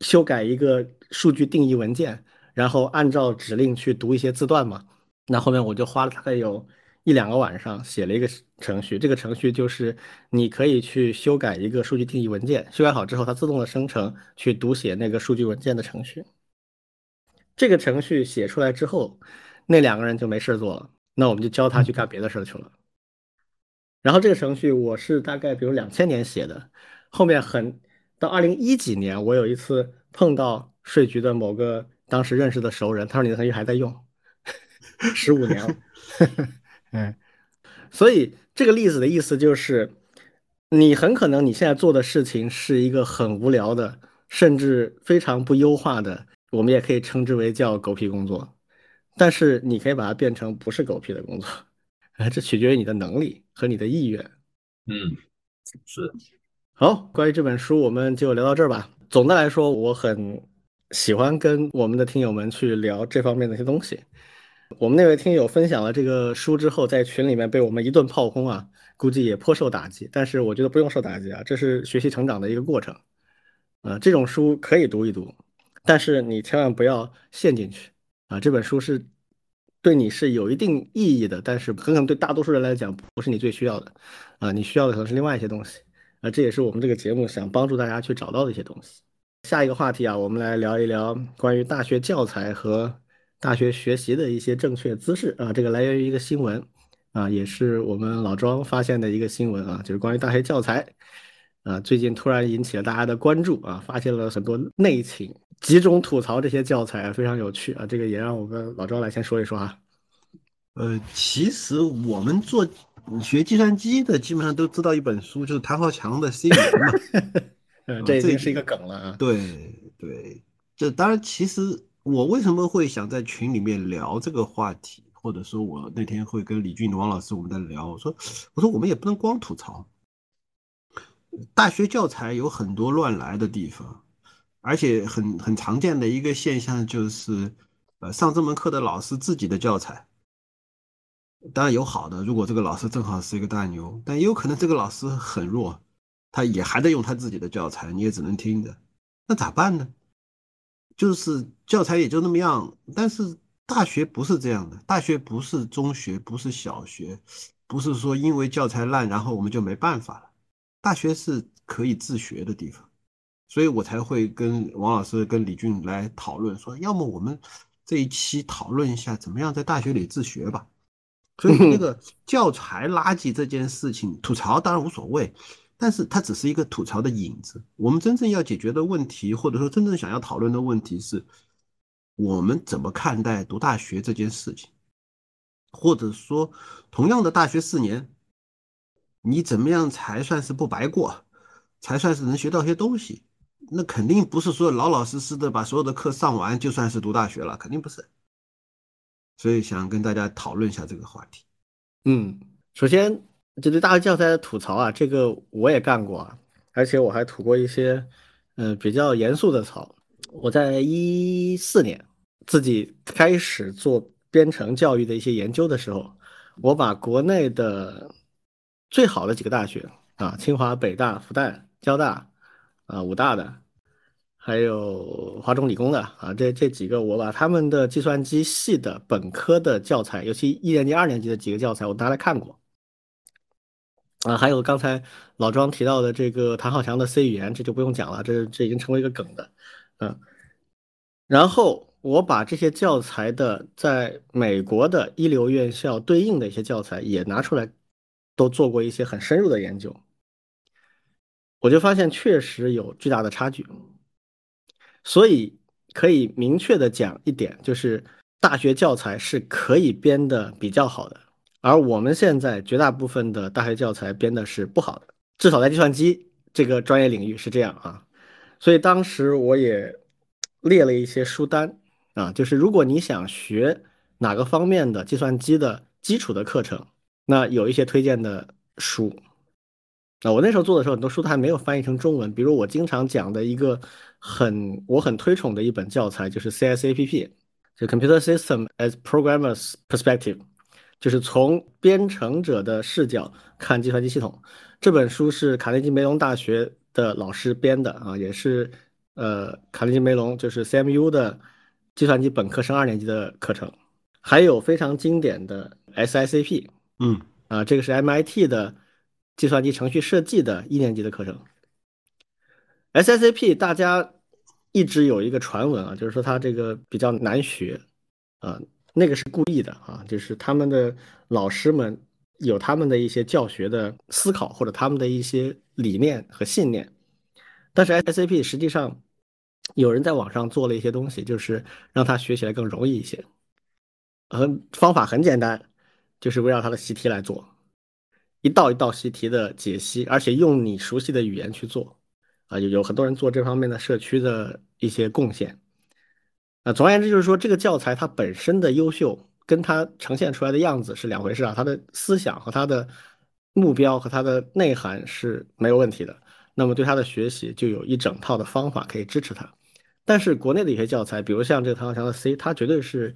A: 修改一个数据定义文件，然后按照指令去读一些字段吗？那后面我就花了大概有一两个晚上写了一个程序，这个程序就是你可以去修改一个数据定义文件，修改好之后它自动的生成去读写那个数据文件的程序。这个程序写出来之后，那两个人就没事做了，那我们就教他去干别的事去了。然后这个程序我是大概比如两千年写的，后面很到二零一几年，我有一次碰到税局的某个当时认识的熟人，他说你的程序还在用，十五年了，嗯，所以这个例子的意思就是，你很可能你现在做的事情是一个很无聊的，甚至非常不优化的，我们也可以称之为叫狗屁工作，但是你可以把它变成不是狗屁的工作。哎，这取决于你的能力和你的意愿。
C: 嗯，是。
A: 好，关于这本书，我们就聊到这儿吧。总的来说，我很喜欢跟我们的听友们去聊这方面的一些东西。我们那位听友分享了这个书之后，在群里面被我们一顿炮轰啊，估计也颇受打击。但是我觉得不用受打击啊，这是学习成长的一个过程。啊，这种书可以读一读，但是你千万不要陷进去啊。这本书是。对你是有一定意义的，但是很可能对大多数人来讲不是你最需要的，啊，你需要的可能是另外一些东西，啊，这也是我们这个节目想帮助大家去找到的一些东西。下一个话题啊，我们来聊一聊关于大学教材和大学学习的一些正确姿势啊，这个来源于一个新闻，啊，也是我们老庄发现的一个新闻啊，就是关于大学教材，啊，最近突然引起了大家的关注啊，发现了很多内情。集中吐槽这些教材非常有趣啊！这个也让我跟老庄来先说一说啊。
B: 呃，其实我们做学计算机的基本上都知道一本书，就是谭浩强的 C 语言嘛。
A: 嗯，这已经是一个梗了啊。
B: 对对，这当然，其实我为什么会想在群里面聊这个话题，或者说我那天会跟李俊、王老师我们在聊，我说我说我们也不能光吐槽，大学教材有很多乱来的地方，而且很很常见的一个现象就是，呃，上这门课的老师自己的教材。当然有好的，如果这个老师正好是一个大牛，但也有可能这个老师很弱，他也还在用他自己的教材，你也只能听着，那咋办呢？就是教材也就那么样，但是大学不是这样的，大学不是中学，不是小学，不是说因为教材烂，然后我们就没办法了，大学是可以自学的地方，所以我才会跟王老师、跟李俊来讨论，说要么我们这一期讨论一下，怎么样在大学里自学吧。所以那 个教材垃圾这件事情吐槽当然无所谓，但是它只是一个吐槽的影子。我们真正要解决的问题，或者说真正想要讨论的问题是，我们怎么看待读大学这件事情，或者说同样的大学四年，你怎么样才算是不白过，才算是能学到些东西？那肯定不是说老老实实的把所有的课上完就算是读大学了，肯定不是。所以想跟大家讨论一下这个话题。
A: 嗯，首先这对大学教材的吐槽啊，这个我也干过啊，而且我还吐过一些嗯比较严肃的槽。我在一四年自己开始做编程教育的一些研究的时候，我把国内的最好的几个大学啊，清华、北大、复旦、交大啊、武大的。还有华中理工的啊，这这几个我把他们的计算机系的本科的教材，尤其一年级、二年级的几个教材，我拿来看过。啊，还有刚才老庄提到的这个谭浩强的 C 语言，这就不用讲了，这这已经成为一个梗的。嗯，然后我把这些教材的在美国的一流院校对应的一些教材也拿出来，都做过一些很深入的研究，我就发现确实有巨大的差距。所以可以明确的讲一点，就是大学教材是可以编的比较好的，而我们现在绝大部分的大学教材编的是不好的，至少在计算机这个专业领域是这样啊。所以当时我也列了一些书单啊，就是如果你想学哪个方面的计算机的基础的课程，那有一些推荐的书。啊，我那时候做的时候，很多书都还没有翻译成中文。比如我经常讲的一个很我很推崇的一本教材，就是 CSAPP，就 Computer System as Programmers Perspective，就是从编程者的视角看计算机系统。这本书是卡内基梅隆大学的老师编的啊，也是呃卡内基梅隆就是 CMU 的计算机本科生二年级的课程。还有非常经典的 SICP，
B: 嗯，
A: 啊，这个是 MIT 的。计算机程序设计的一年级的课程 SICP 大家一直有一个传闻啊，就是说它这个比较难学啊，那个是故意的啊，就是他们的老师们有他们的一些教学的思考或者他们的一些理念和信念，但是 SSAP 实际上有人在网上做了一些东西，就是让他学起来更容易一些，呃，方法很简单，就是围绕他的习题来做。一道一道习题的解析，而且用你熟悉的语言去做，啊，有有很多人做这方面的社区的一些贡献，啊，总而言之就是说，这个教材它本身的优秀，跟它呈现出来的样子是两回事啊，它的思想和它的目标和它的内涵是没有问题的，那么对它的学习就有一整套的方法可以支持它，但是国内的一些教材，比如像这个唐小强的 C，它绝对是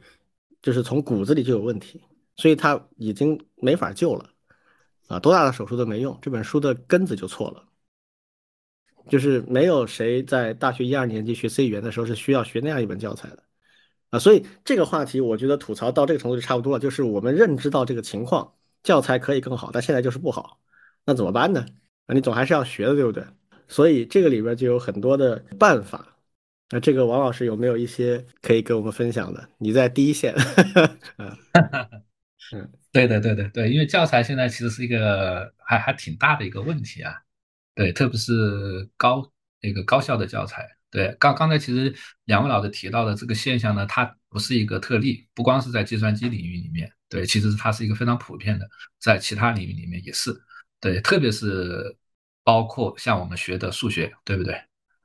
A: 就是从骨子里就有问题，所以它已经没法救了。啊，多大的手术都没用，这本书的根子就错了。就是没有谁在大学一二年级学 C 语言的时候是需要学那样一本教材的啊，所以这个话题我觉得吐槽到这个程度就差不多了。就是我们认知到这个情况，教材可以更好，但现在就是不好，那怎么办呢？啊，你总还是要学的，对不对？所以这个里边就有很多的办法。那这个王老师有没有一些可以跟我们分享的？你在第一线，嗯
C: 嗯。对的，对的，对，因为教材现在其实是一个还还挺大的一个问题啊，对，特别是高那个高校的教材，对，刚刚才其实两位老师提到的这个现象呢，它不是一个特例，不光是在计算机领域里面，对，其实它是一个非常普遍的，在其他领域里面也是，对，特别是包括像我们学的数学，对不对？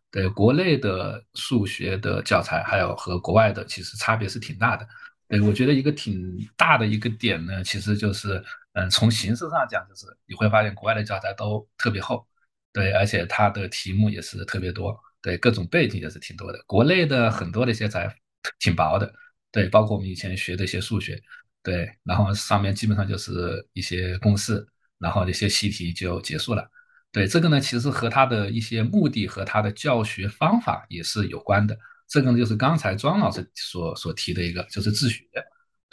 C: 对，国内的数学的教材还有和国外的其实差别是挺大的。对，我觉得一个挺大的一个点呢，其实就是，嗯，从形式上讲，就是你会发现国外的教材都特别厚，对，而且它的题目也是特别多，对，各种背景也是挺多的。国内的很多的一些材挺薄的，对，包括我们以前学的一些数学，对，然后上面基本上就是一些公式，然后一些习题就结束了。对这个呢，其实和他的一些目的和他的教学方法也是有关的。这个呢，就是刚才庄老师所所提的一个，就是自学。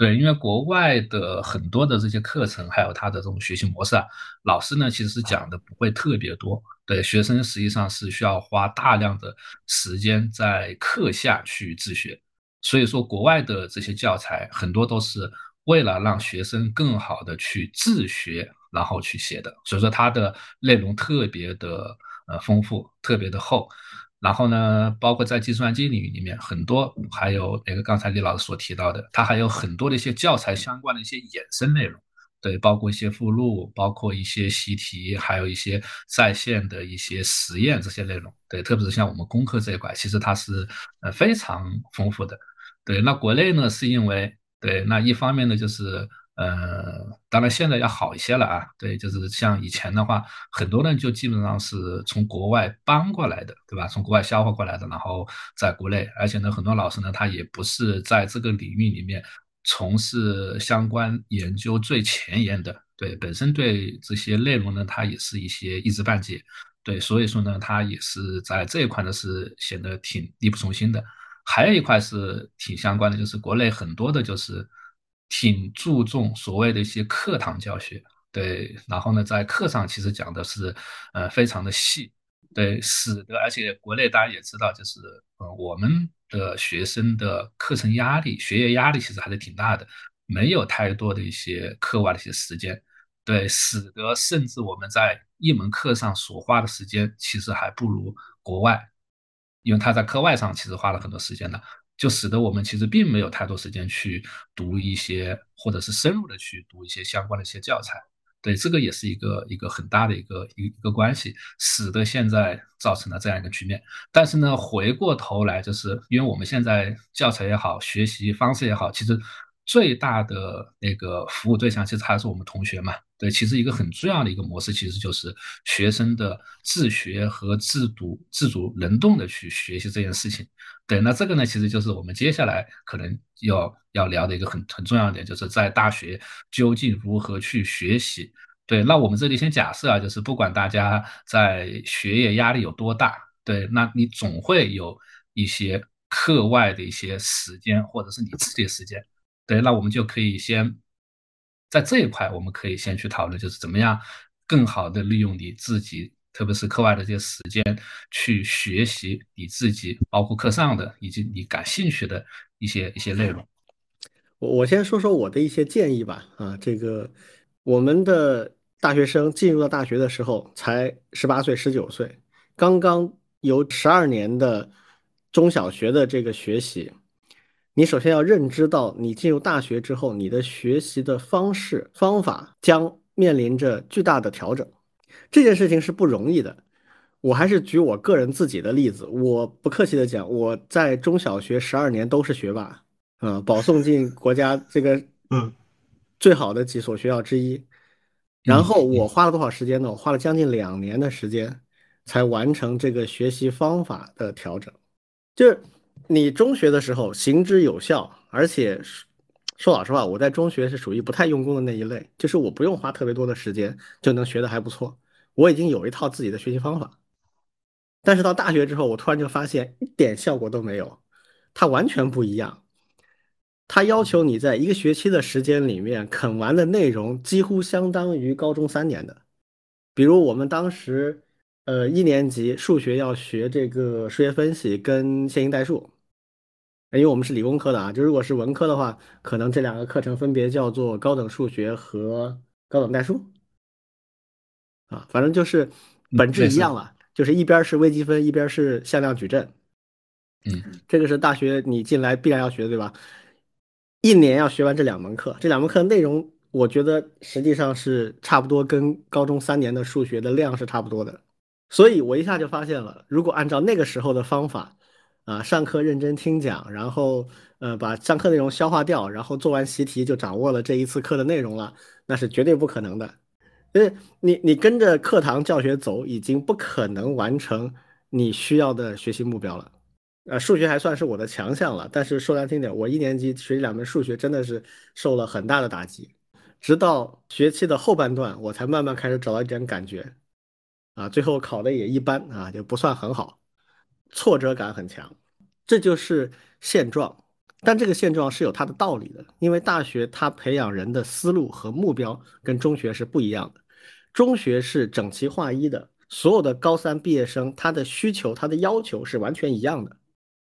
C: 对，因为国外的很多的这些课程，还有他的这种学习模式啊，老师呢其实讲的不会特别多。对，学生实际上是需要花大量的时间在课下去自学。所以说，国外的这些教材很多都是为了让学生更好的去自学。然后去写的，所以说它的内容特别的呃丰富，特别的厚。然后呢，包括在计算机领域里面，很多还有那个刚才李老师所提到的，它还有很多的一些教材相关的一些衍生内容，对，包括一些附录，包括一些习题，还有一些在线的一些实验这些内容，对，特别是像我们工科这一块，其实它是呃非常丰富的。对，那国内呢，是因为对，那一方面呢就是。呃，当然现在要好一些了啊。对，就是像以前的话，很多人就基本上是从国外搬过来的，对吧？从国外消化过来的，然后在国内，而且呢，很多老师呢，他也不是在这个领域里面从事相关研究最前沿的，对，本身对这些内容呢，他也是一些一知半解，对，所以说呢，他也是在这一块呢是显得挺力不从心的。还有一块是挺相关的，就是国内很多的就是。挺注重所谓的一些课堂教学，对，然后呢，在课上其实讲的是，呃，非常的细，对，使得而且国内大家也知道，就是呃，我们的学生的课程压力、学业压力其实还是挺大的，没有太多的一些课外的一些时间，对，使得甚至我们在一门课上所花的时间，其实还不如国外，因为他在课外上其实花了很多时间的。就使得我们其实并没有太多时间去读一些，或者是深入的去读一些相关的一些教材。对，这个也是一个一个很大的一个一一个关系，使得现在造成了这样一个局面。但是呢，回过头来，就是因为我们现在教材也好，学习方式也好，其实最大的那个服务对象其实还是我们同学嘛。对，其实一个很重要的一个模式，其实就是学生的自学和自读、自主能动的去学习这件事情。对，那这个呢，其实就是我们接下来可能要要聊的一个很很重要的点，就是在大学究竟如何去学习。对，那我们这里先假设啊，就是不管大家在学业压力有多大，对，那你总会有一些课外的一些时间，或者是你自己的时间。对，那我们就可以先。在这一块，我们可以先去讨论，就是怎么样更好的利用你自己，特别是课外的这些时间，去学习你自己，包括课上的以及你感兴趣的一些一些内容。
A: 我我先说说我的一些建议吧。啊，这个我们的大学生进入到大学的时候才十八岁、十九岁，刚刚有十二年的中小学的这个学习。你首先要认知到，你进入大学之后，你的学习的方式方法将面临着巨大的调整。这件事情是不容易的。我还是举我个人自己的例子，我不客气的讲，我在中小学十二年都是学霸，啊，保送进国家这个嗯最好的几所学校之一。然后我花了多少时间呢？我花了将近两年的时间，才完成这个学习方法的调整，就是。你中学的时候行之有效，而且说老实话，我在中学是属于不太用功的那一类，就是我不用花特别多的时间就能学的还不错。我已经有一套自己的学习方法，但是到大学之后，我突然就发现一点效果都没有，它完全不一样。它要求你在一个学期的时间里面啃完的内容，几乎相当于高中三年的。比如我们当时，呃，一年级数学要学这个数学分析跟线性代数。因为我们是理工科的啊，就如果是文科的话，可能这两个课程分别叫做高等数学和高等代数，啊，反正就是本质一样了，就是一边是微积分，一边是向量矩阵。
C: 嗯，
A: 这个是大学你进来必然要学的，对吧？一年要学完这两门课，这两门课内容，我觉得实际上是差不多跟高中三年的数学的量是差不多的。所以我一下就发现了，如果按照那个时候的方法，啊，上课认真听讲，然后呃把上课内容消化掉，然后做完习题就掌握了这一次课的内容了，那是绝对不可能的。因为你你跟着课堂教学走，已经不可能完成你需要的学习目标了。呃，数学还算是我的强项了，但是说难听点，我一年级学两门数学真的是受了很大的打击，直到学期的后半段，我才慢慢开始找到一点感觉。啊，最后考的也一般啊，就不算很好，挫折感很强，这就是现状。但这个现状是有它的道理的，因为大学它培养人的思路和目标跟中学是不一样的。中学是整齐划一的，所有的高三毕业生他的需求、他的要求是完全一样的，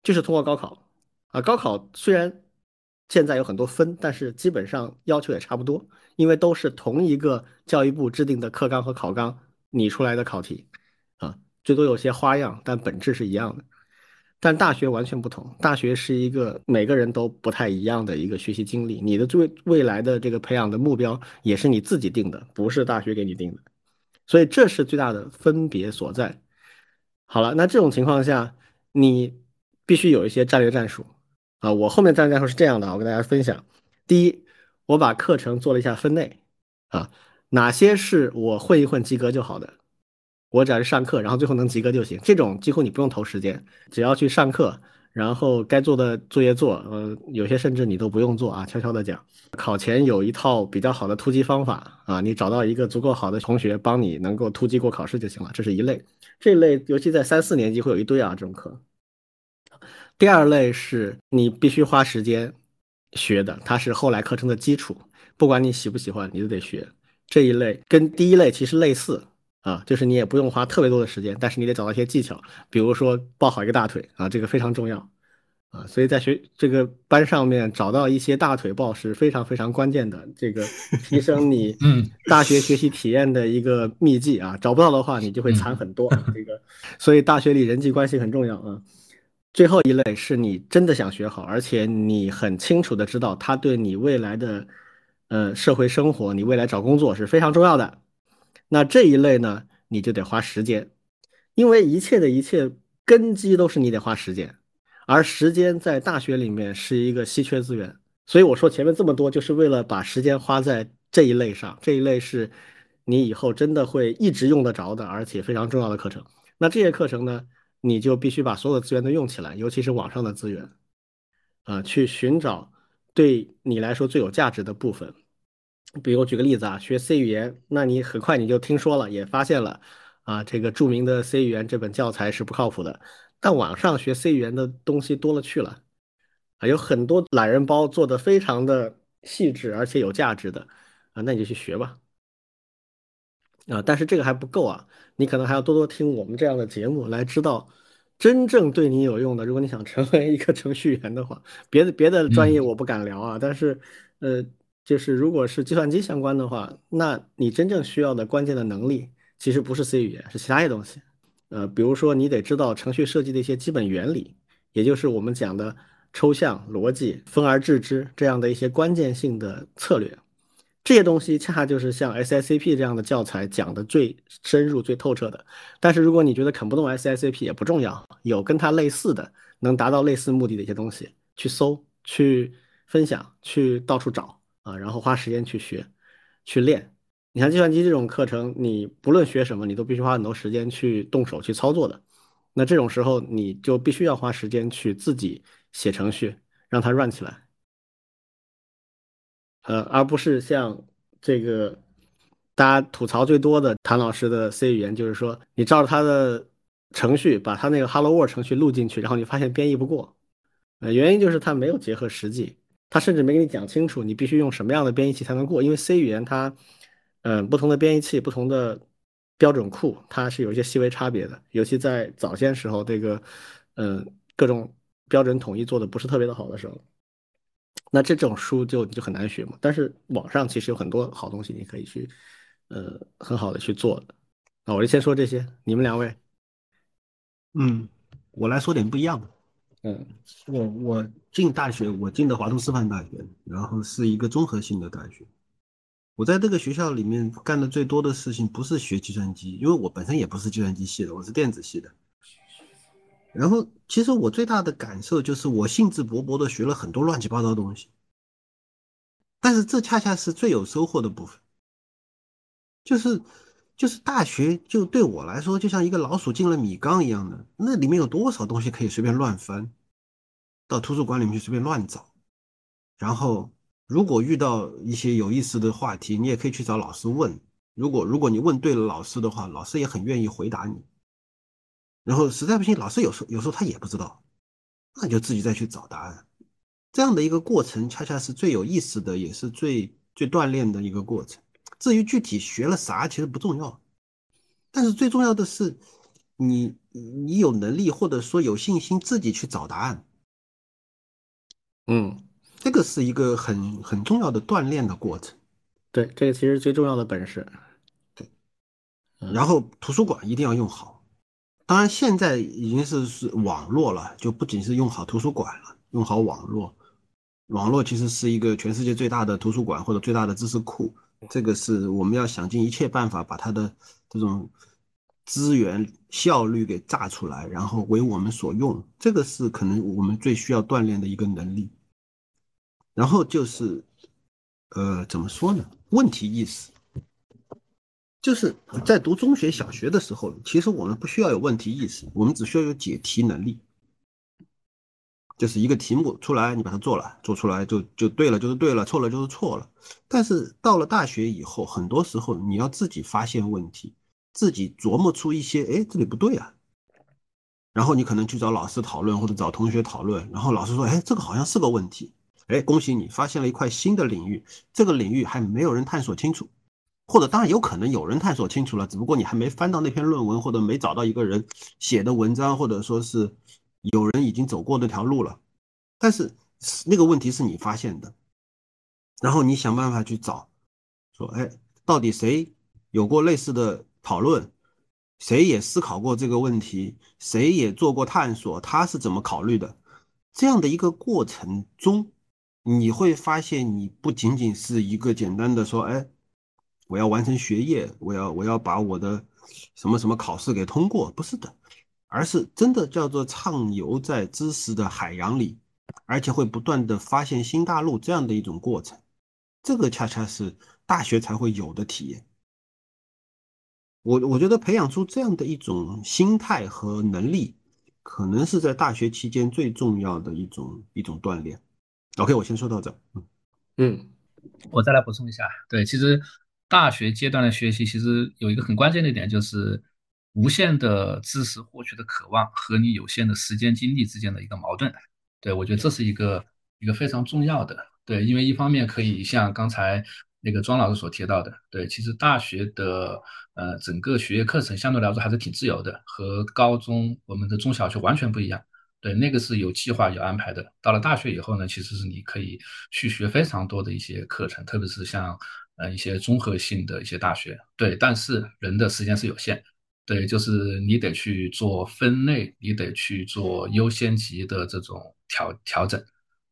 A: 就是通过高考。啊，高考虽然现在有很多分，但是基本上要求也差不多，因为都是同一个教育部制定的课纲和考纲拟出来的考题，最多有些花样，但本质是一样的。但大学完全不同，大学是一个每个人都不太一样的一个学习经历，你的最未来的这个培养的目标也是你自己定的，不是大学给你定的，所以这是最大的分别所在。好了，那这种情况下，你必须有一些战略战术啊。我后面战略战术是这样的，我跟大家分享。第一，我把课程做了一下分类啊，哪些是我混一混及格就好的。我只要是上课，然后最后能及格就行。这种几乎你不用投时间，只要去上课，然后该做的作业做，呃，有些甚至你都不用做啊，悄悄的讲。考前有一套比较好的突击方法啊，你找到一个足够好的同学帮你能够突击过考试就行了。这是一类，这一类尤其在三四年级会有一堆啊这种课。第二类是你必须花时间学的，它是后来课程的基础，不管你喜不喜欢，你都得学。这一类跟第一类其实类似。啊，就是你也不用花特别多的时间，但是你得找到一些技巧，比如说抱好一个大腿啊，这个非常重要啊。所以在学这个班上面找到一些大腿抱是非常非常关键的，这个提升 你大学学习体验的一个秘籍啊。找不到的话，你就会惨很多。这个，所以大学里人际关系很重要啊。最后一类是你真的想学好，而且你很清楚的知道它对你未来的呃社会生活，你未来找工作是非常重要的。那这一类呢，你就得花时间，因为一切的一切根基都是你得花时间，而时间在大学里面是一个稀缺资源，所以我说前面这么多，就是为了把时间花在这一类上。这一类是你以后真的会一直用得着的，而且非常重要的课程。那这些课程呢，你就必须把所有的资源都用起来，尤其是网上的资源，啊，去寻找对你来说最有价值的部分。比如我举个例子啊，学 C 语言，那你很快你就听说了，也发现了，啊，这个著名的 C 语言这本教材是不靠谱的。但网上学 C 语言的东西多了去了，啊，有很多懒人包做的非常的细致而且有价值的，啊，那你就去学吧。啊，但是这个还不够啊，你可能还要多多听我们这样的节目，来知道真正对你有用的。如果你想成为一个程序员的话，别的别的专业我不敢聊啊，但是，呃。就是如果是计算机相关的话，那你真正需要的关键的能力，其实不是 C 语言，是其他些东西。呃，比如说你得知道程序设计的一些基本原理，也就是我们讲的抽象逻辑、分而治之这样的一些关键性的策略。这些东西恰恰就是像 SICP 这样的教材讲的最深入、最透彻的。但是如果你觉得啃不动 SICP 也不重要，有跟它类似的、能达到类似目的的一些东西，去搜、去分享、去到处找。啊，然后花时间去学，去练。你像计算机这种课程，你不论学什么，你都必须花很多时间去动手去操作的。那这种时候，你就必须要花时间去自己写程序，让它 run 起来。呃，而不是像这个大家吐槽最多的谭老师的 C 语言，就是说你照着他的程序，把他那个 Hello World 程序录进去，然后你发现编译不过。呃，原因就是他没有结合实际。他甚至没给你讲清楚，你必须用什么样的编译器才能过，因为 C 语言它，嗯，不同的编译器、不同的标准库，它是有一些细微差别的。尤其在早先时候，这个，嗯，各种标准统一做的不是特别的好的时候，那这种书就就很难学嘛。但是网上其实有很多好东西，你可以去，呃，很好的去做的。那我就先说这些，你们两位，
B: 嗯，我来说点不一样的。
A: 嗯，
B: 我我进大学，我进的华东师范大学，然后是一个综合性的大学。我在这个学校里面干的最多的事情不是学计算机，因为我本身也不是计算机系的，我是电子系的。然后，其实我最大的感受就是我兴致勃勃的学了很多乱七八糟东西，但是这恰恰是最有收获的部分，就是就是大学就对我来说就像一个老鼠进了米缸一样的，那里面有多少东西可以随便乱翻，到图书馆里面去随便乱找，然后。如果遇到一些有意思的话题，你也可以去找老师问。如果如果你问对了老师的话，老师也很愿意回答你。然后实在不行，老师有时候有时候他也不知道，那就自己再去找答案。这样的一个过程，恰恰是最有意思的，也是最最锻炼的一个过程。至于具体学了啥，其实不重要。但是最重要的是，你你有能力或者说有信心自己去找答案。
A: 嗯。
B: 这个是一个很很重要的锻炼的过程，
A: 对，这个其实最重要的本事。
B: 对，然后图书馆一定要用好，当然现在已经是是网络了，就不仅是用好图书馆了，用好网络，网络其实是一个全世界最大的图书馆或者最大的知识库，这个是我们要想尽一切办法把它的这种资源效率给榨出来，然后为我们所用，这个是可能我们最需要锻炼的一个能力。然后就是，呃，怎么说呢？问题意识，就是在读中学、小学的时候，其实我们不需要有问题意识，我们只需要有解题能力。就是一个题目出来，你把它做了，做出来就就对了，就是对了；错了就是错了。但是到了大学以后，很多时候你要自己发现问题，自己琢磨出一些，哎，这里不对啊。然后你可能去找老师讨论，或者找同学讨论，然后老师说，哎，这个好像是个问题。哎，恭喜你发现了一块新的领域，这个领域还没有人探索清楚，或者当然有可能有人探索清楚了，只不过你还没翻到那篇论文，或者没找到一个人写的文章，或者说是有人已经走过那条路了。但是那个问题是你发现的，然后你想办法去找，说哎，到底谁有过类似的讨论，谁也思考过这个问题，谁也做过探索，他是怎么考虑的？这样的一个过程中。你会发现，你不仅仅是一个简单的说，哎，我要完成学业，我要我要把我的什么什么考试给通过，不是的，而是真的叫做畅游在知识的海洋里，而且会不断的发现新大陆这样的一种过程，这个恰恰是大学才会有的体验。我我觉得培养出这样的一种心态和能力，可能是在大学期间最重要的一种一种锻炼。OK，我先说到这。
A: 嗯，
C: 我再来补充一下。对，其实大学阶段的学习，其实有一个很关键的一点，就是无限的知识获取的渴望和你有限的时间精力之间的一个矛盾。对我觉得这是一个一个非常重要的。对，因为一方面可以像刚才那个庄老师所提到的，对，其实大学的呃整个学业课程相对来说还是挺自由的，和高中我们的中小学完全不一样。对，那个是有计划有安排的。到了大学以后呢，其实是你可以去学非常多的一些课程，特别是像呃一些综合性的一些大学。对，但是人的时间是有限，对，就是你得去做分类，你得去做优先级的这种调调整。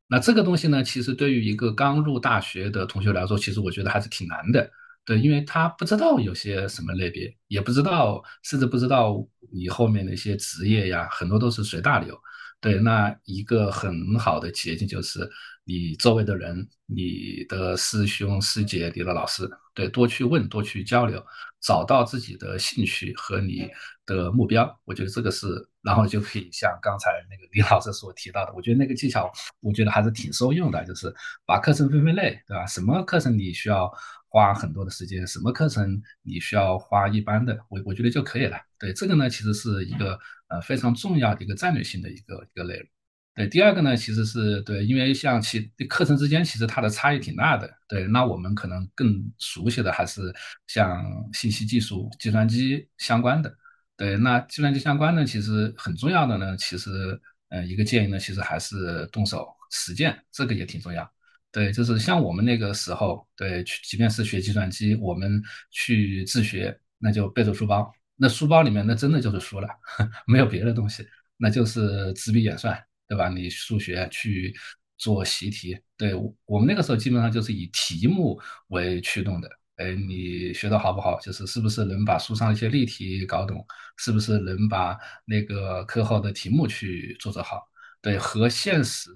C: 那这个东西呢，其实对于一个刚入大学的同学来说，其实我觉得还是挺难的。对，因为他不知道有些什么类别，也不知道，甚至不知道你后面的一些职业呀，很多都是随大流。对，那一个很好的捷径就是你周围的人，你的师兄师姐，你的老师，对，多去问，多去交流，找到自己的兴趣和你的目标。我觉得这个是，然后就可以像刚才那个李老师所提到的，我觉得那个技巧，我觉得还是挺受用的，就是把课程分分类，对吧？什么课程你需要花很多的时间，什么课程你需要花一般的，我我觉得就可以了。对，这个呢，其实是一个。呃，非常重要的一个战略性的一个一个内容。对，第二个呢，其实是对，因为像其课程之间其实它的差异挺大的。对，那我们可能更熟悉的还是像信息技术、计算机相关的。对，那计算机相关的其实很重要的呢，其实呃一个建议呢，其实还是动手实践，这个也挺重要。对，就是像我们那个时候，对，即便是学计算机，我们去自学，那就背着书包。那书包里面那真的就是书了，没有别的东西，那就是纸笔演算，对吧？你数学去做习题。对我们那个时候基本上就是以题目为驱动的。哎，你学的好不好？就是是不是能把书上一些例题搞懂？是不是能把那个课后的题目去做得好？对，和现实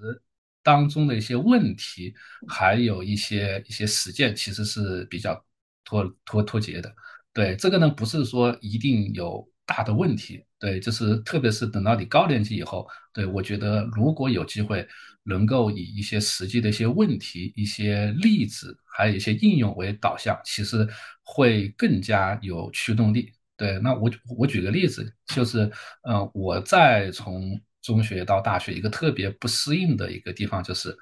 C: 当中的一些问题，还有一些一些实践，其实是比较脱脱脱节的。对，这个呢，不是说一定有大的问题。对，就是特别是等到你高年级以后，对我觉得如果有机会能够以一些实际的一些问题、一些例子，还有一些应用为导向，其实会更加有驱动力。对，那我我举个例子，就是，嗯，我在从中学到大学一个特别不适应的一个地方，就是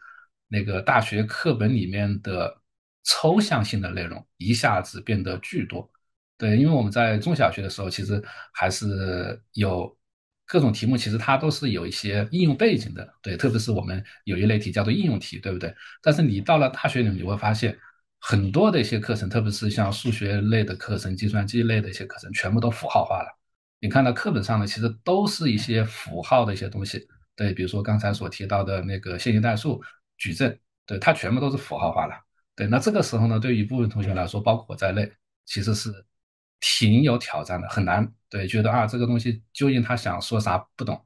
C: 那个大学课本里面的抽象性的内容一下子变得巨多。对，因为我们在中小学的时候，其实还是有各种题目，其实它都是有一些应用背景的。对，特别是我们有一类题叫做应用题，对不对？但是你到了大学里，你会发现很多的一些课程，特别是像数学类的课程、计算机类的一些课程，全部都符号化了。你看到课本上呢，其实都是一些符号的一些东西。对，比如说刚才所提到的那个线性代数、矩阵，对，它全部都是符号化了。对，那这个时候呢，对于部分同学来说，包括我在内，其实是。挺有挑战的，很难。对，觉得啊，这个东西究竟他想说啥不懂。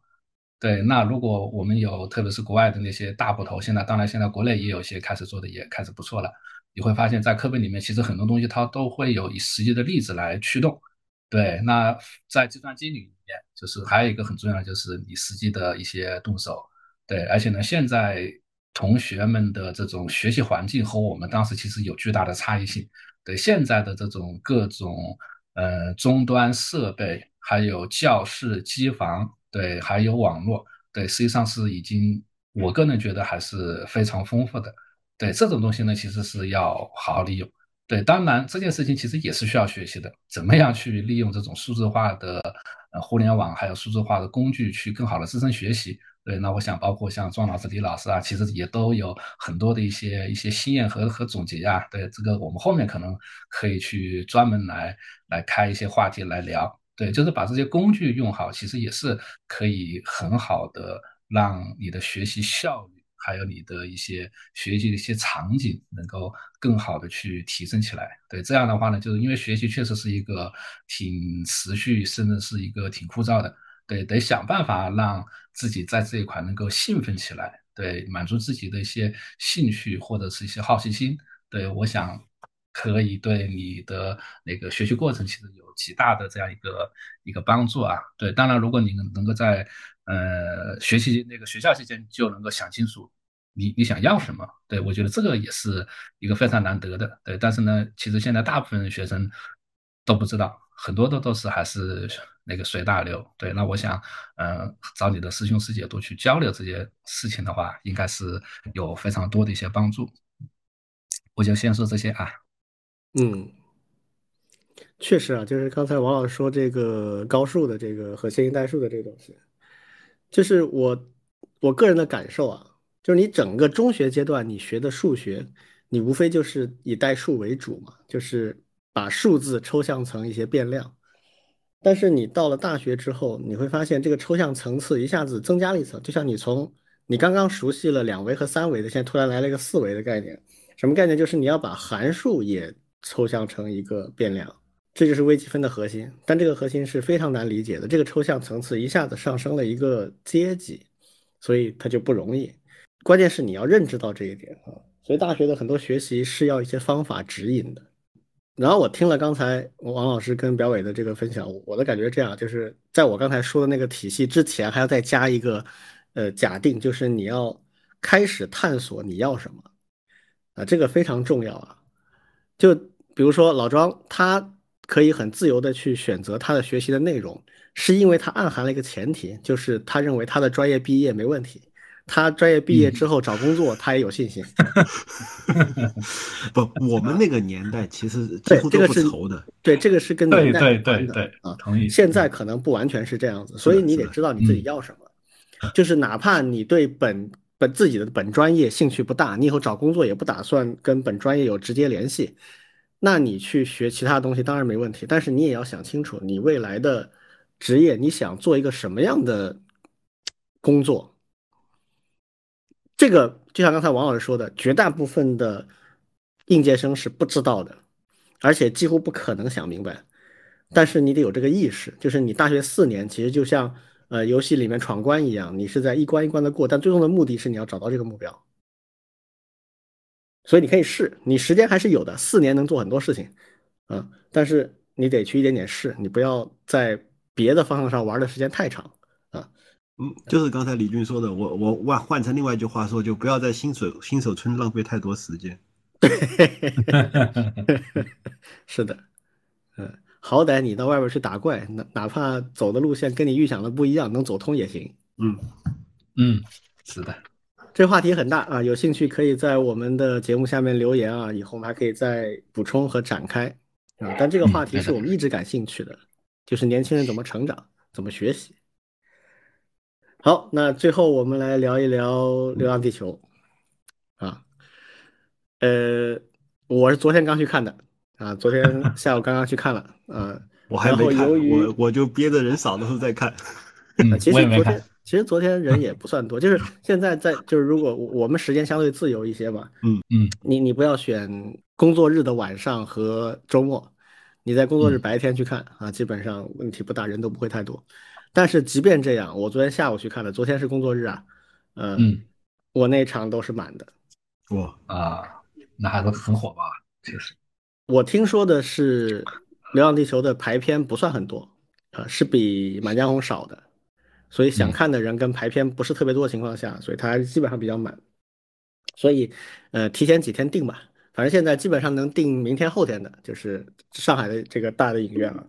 C: 对，那如果我们有，特别是国外的那些大部头，现在当然现在国内也有一些开始做的也开始不错了。你会发现在课本里面，其实很多东西它都会有以实际的例子来驱动。对，那在计算机里面，就是还有一个很重要的，就是你实际的一些动手。对，而且呢，现在同学们的这种学习环境和我们当时其实有巨大的差异性。对，现在的这种各种。呃，终端设备，还有教室、机房，对，还有网络，对，实际上是已经，我个人觉得还是非常丰富的。对，这种东西呢，其实是要好好利用。对，当然这件事情其实也是需要学习的，怎么样去利用这种数字化的呃互联网，还有数字化的工具去更好的支撑学习。对，那我想包括像庄老师、李老师啊，其实也都有很多的一些一些经验和和总结呀。对，这个我们后面可能可以去专门来来开一些话题来聊。对，就是把这些工具用好，其实也是可以很好的让你的学习效率，还有你的一些学习的一些场景能够更好的去提升起来。对，这样的话呢，就是因为学习确实是一个挺持续，甚至是一个挺枯燥的。对，得想办法让自己在这一块能够兴奋起来，对，满足自己的一些兴趣或者是一些好奇心。对，我想可以对你的那个学习过程其实有极大的这样一个一个帮助啊。对，当然如果你能够在呃学习那个学校期间就能够想清楚你你想要什么，对我觉得这个也是一个非常难得的。对，但是呢，其实现在大部分学生都不知道。很多的都是还是那个随大流，对，那我想，嗯，找你的师兄师姐多去交流这些事情的话，应该是有非常多的一些帮助。我就先说这些啊。
A: 嗯，确实啊，就是刚才王老师说这个高数的这个和线性代数的这个东西，就是我我个人的感受啊，就是你整个中学阶段你学的数学，你无非就是以代数为主嘛，就是。把数字抽象成一些变量，但是你到了大学之后，你会发现这个抽象层次一下子增加了一层，就像你从你刚刚熟悉了两维和三维的，现在突然来了一个四维的概念。什么概念？就是你要把函数也抽象成一个变量，这就是微积分的核心。但这个核心是非常难理解的，这个抽象层次一下子上升了一个阶级，所以它就不容易。关键是你要认知到这一点啊，所以大学的很多学习是要一些方法指引的。然后我听了刚才王老师跟表伟的这个分享，我的感觉这样，就是在我刚才说的那个体系之前，还要再加一个，呃，假定，就是你要开始探索你要什么，啊，这个非常重要啊。就比如说老庄，他可以很自由的去选择他的学习的内容，是因为他暗含了一个前提，就是他认为他的专业毕业没问题。他专业毕业之后找工作，他也有信心。
B: 不，我们那个年代其实几乎都不愁的。
A: 对，这个是跟年代
C: 对对对
A: 啊，
C: 同意。
A: 现在可能不完全是这样子，所以你得知道你自己要什么。就是哪怕你对本本自己的本专业兴趣不大，你以后找工作也不打算跟本专业有直接联系，那你去学其他东西当然没问题。但是你也要想清楚，你未来的职业你想做一个什么样的工作。这个就像刚才王老师说的，绝大部分的应届生是不知道的，而且几乎不可能想明白。但是你得有这个意识，就是你大学四年其实就像呃游戏里面闯关一样，你是在一关一关的过，但最终的目的是你要找到这个目标。所以你可以试，你时间还是有的，四年能做很多事情，啊，但是你得去一点点试，你不要在别的方向上玩的时间太长。
B: 嗯，就是刚才李军说的，我我换换成另外一句话说，就不要在新手新手村浪费太多时间。
A: 对，是的，嗯，好歹你到外边去打怪，哪哪怕走的路线跟你预想的不一样，能走通也行。
B: 嗯
C: 嗯，是的，
A: 这话题很大啊，有兴趣可以在我们的节目下面留言啊，以后我们还可以再补充和展开啊。但这个话题是我们一直感兴趣的，就是年轻人怎么成长，怎么学习。好，那最后我们来聊一聊《流浪地球》啊，呃，我是昨天刚去看的啊，昨天下午刚刚去看了啊，
B: 我还没看，我我就憋着人少的时候再看。
A: 其实昨天其实昨天人也不算多，就是现在在就是如果我们时间相对自由一些嘛，
B: 嗯。嗯，
A: 你你不要选工作日的晚上和周末，你在工作日白天去看啊，基本上问题不大，人都不会太多。但是即便这样，我昨天下午去看的，昨天是工作日啊，嗯，我那场都是满的。
B: 哇
C: 啊，那还是很火吧？确实，
A: 我听说的是《流浪地球》的排片不算很多啊，是比《满江红》少的，所以想看的人跟排片不是特别多的情况下，所以它基本上比较满。所以，呃，提前几天定吧，反正现在基本上能定明天后天的，就是上海的这个大的影院了。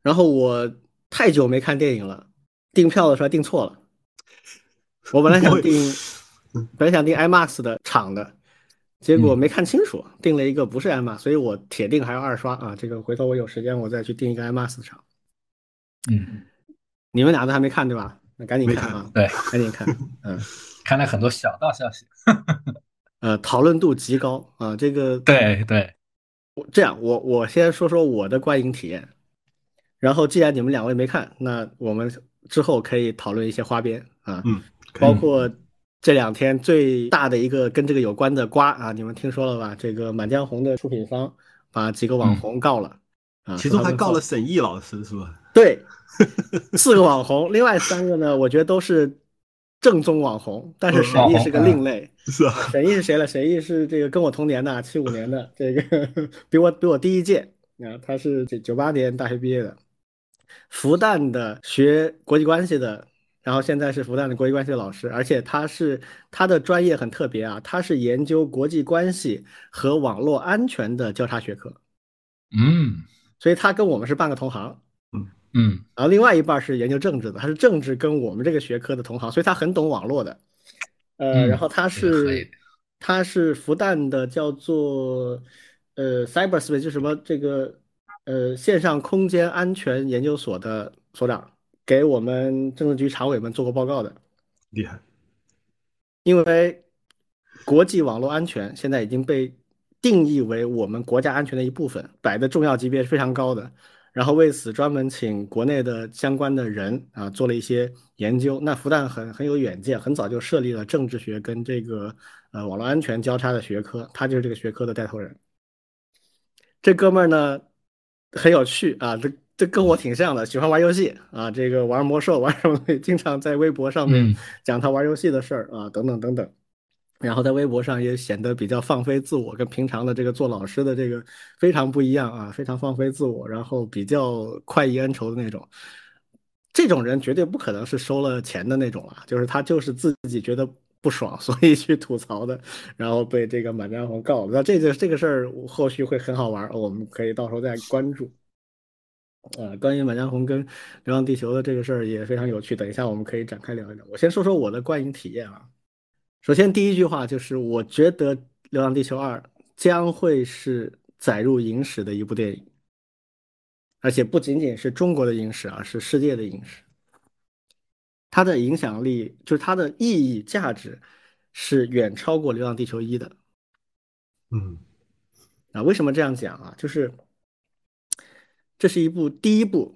A: 然后我。太久没看电影了，订票的时候订错了。我本来想订，本来想订 IMAX 的场的，结果没看清楚，订了一个不是 IMAX，所以我铁定还要二刷啊。这个回头我有时间我再去订一个 IMAX 的场。
C: 嗯，
A: 你们俩都还没看对吧？那赶紧看啊！
C: 对，
A: 赶紧看。嗯，
C: 看了很多小道消息，
A: 呃，讨论度极高啊。这个
C: 对对，
A: 我这样，我我先说说我的观影体验。然后，既然你们两位没看，那我们之后可以讨论一些花边啊，
B: 嗯，
A: 包括这两天最大的一个跟这个有关的瓜啊，你们听说了吧？这个《满江红》的出品方把几个网红告了啊，
B: 其中还告了沈毅老师是吧？
A: 对，四个网红，另外三个呢，我觉得都是正宗网红，但是沈毅是个另类，
B: 是啊，
A: 沈毅是谁了？沈毅是这个跟我同年的，七五年的，这个 比我比我第一届啊，他是九九八年大学毕业的。复旦的学国际关系的，然后现在是复旦的国际关系的老师，而且他是他的专业很特别啊，他是研究国际关系和网络安全的交叉学科。
C: 嗯，
A: 所以他跟我们是半个同行。
B: 嗯
C: 嗯，
A: 然后另外一半是研究政治的，他是政治跟我们这个学科的同行，所以他很懂网络的。呃，然后他是他是复旦的叫做呃 Cyberspace 就什么这个。呃，线上空间安全研究所的所长给我们政治局常委们做过报告的，
B: 厉害。
A: 因为国际网络安全现在已经被定义为我们国家安全的一部分，摆的重要级别是非常高的。然后为此专门请国内的相关的人啊做了一些研究。那复旦很很有远见，很早就设立了政治学跟这个呃网络安全交叉的学科，他就是这个学科的带头人。这哥们儿呢？很有趣啊，这这跟我挺像的，喜欢玩游戏啊，这个玩魔兽玩什么，经常在微博上面讲他玩游戏的事儿啊，等等等等。然后在微博上也显得比较放飞自我，跟平常的这个做老师的这个非常不一样啊，非常放飞自我，然后比较快意恩仇的那种。这种人绝对不可能是收了钱的那种啊，就是他就是自己觉得不爽，所以去吐槽的，然后被这个满江红告了。那这个这个事儿后续会很好玩，我们可以到时候再关注。呃，关于满江红跟流浪地球的这个事儿也非常有趣，等一下我们可以展开聊一聊。我先说说我的观影体验啊。首先第一句话就是，我觉得《流浪地球二》将会是载入影史的一部电影，而且不仅仅是中国的影史啊，是世界的影史。它的影响力就是它的意义价值是远超过《流浪地球一》的。
B: 嗯，
A: 啊，为什么这样讲啊？就是。这是一部第一部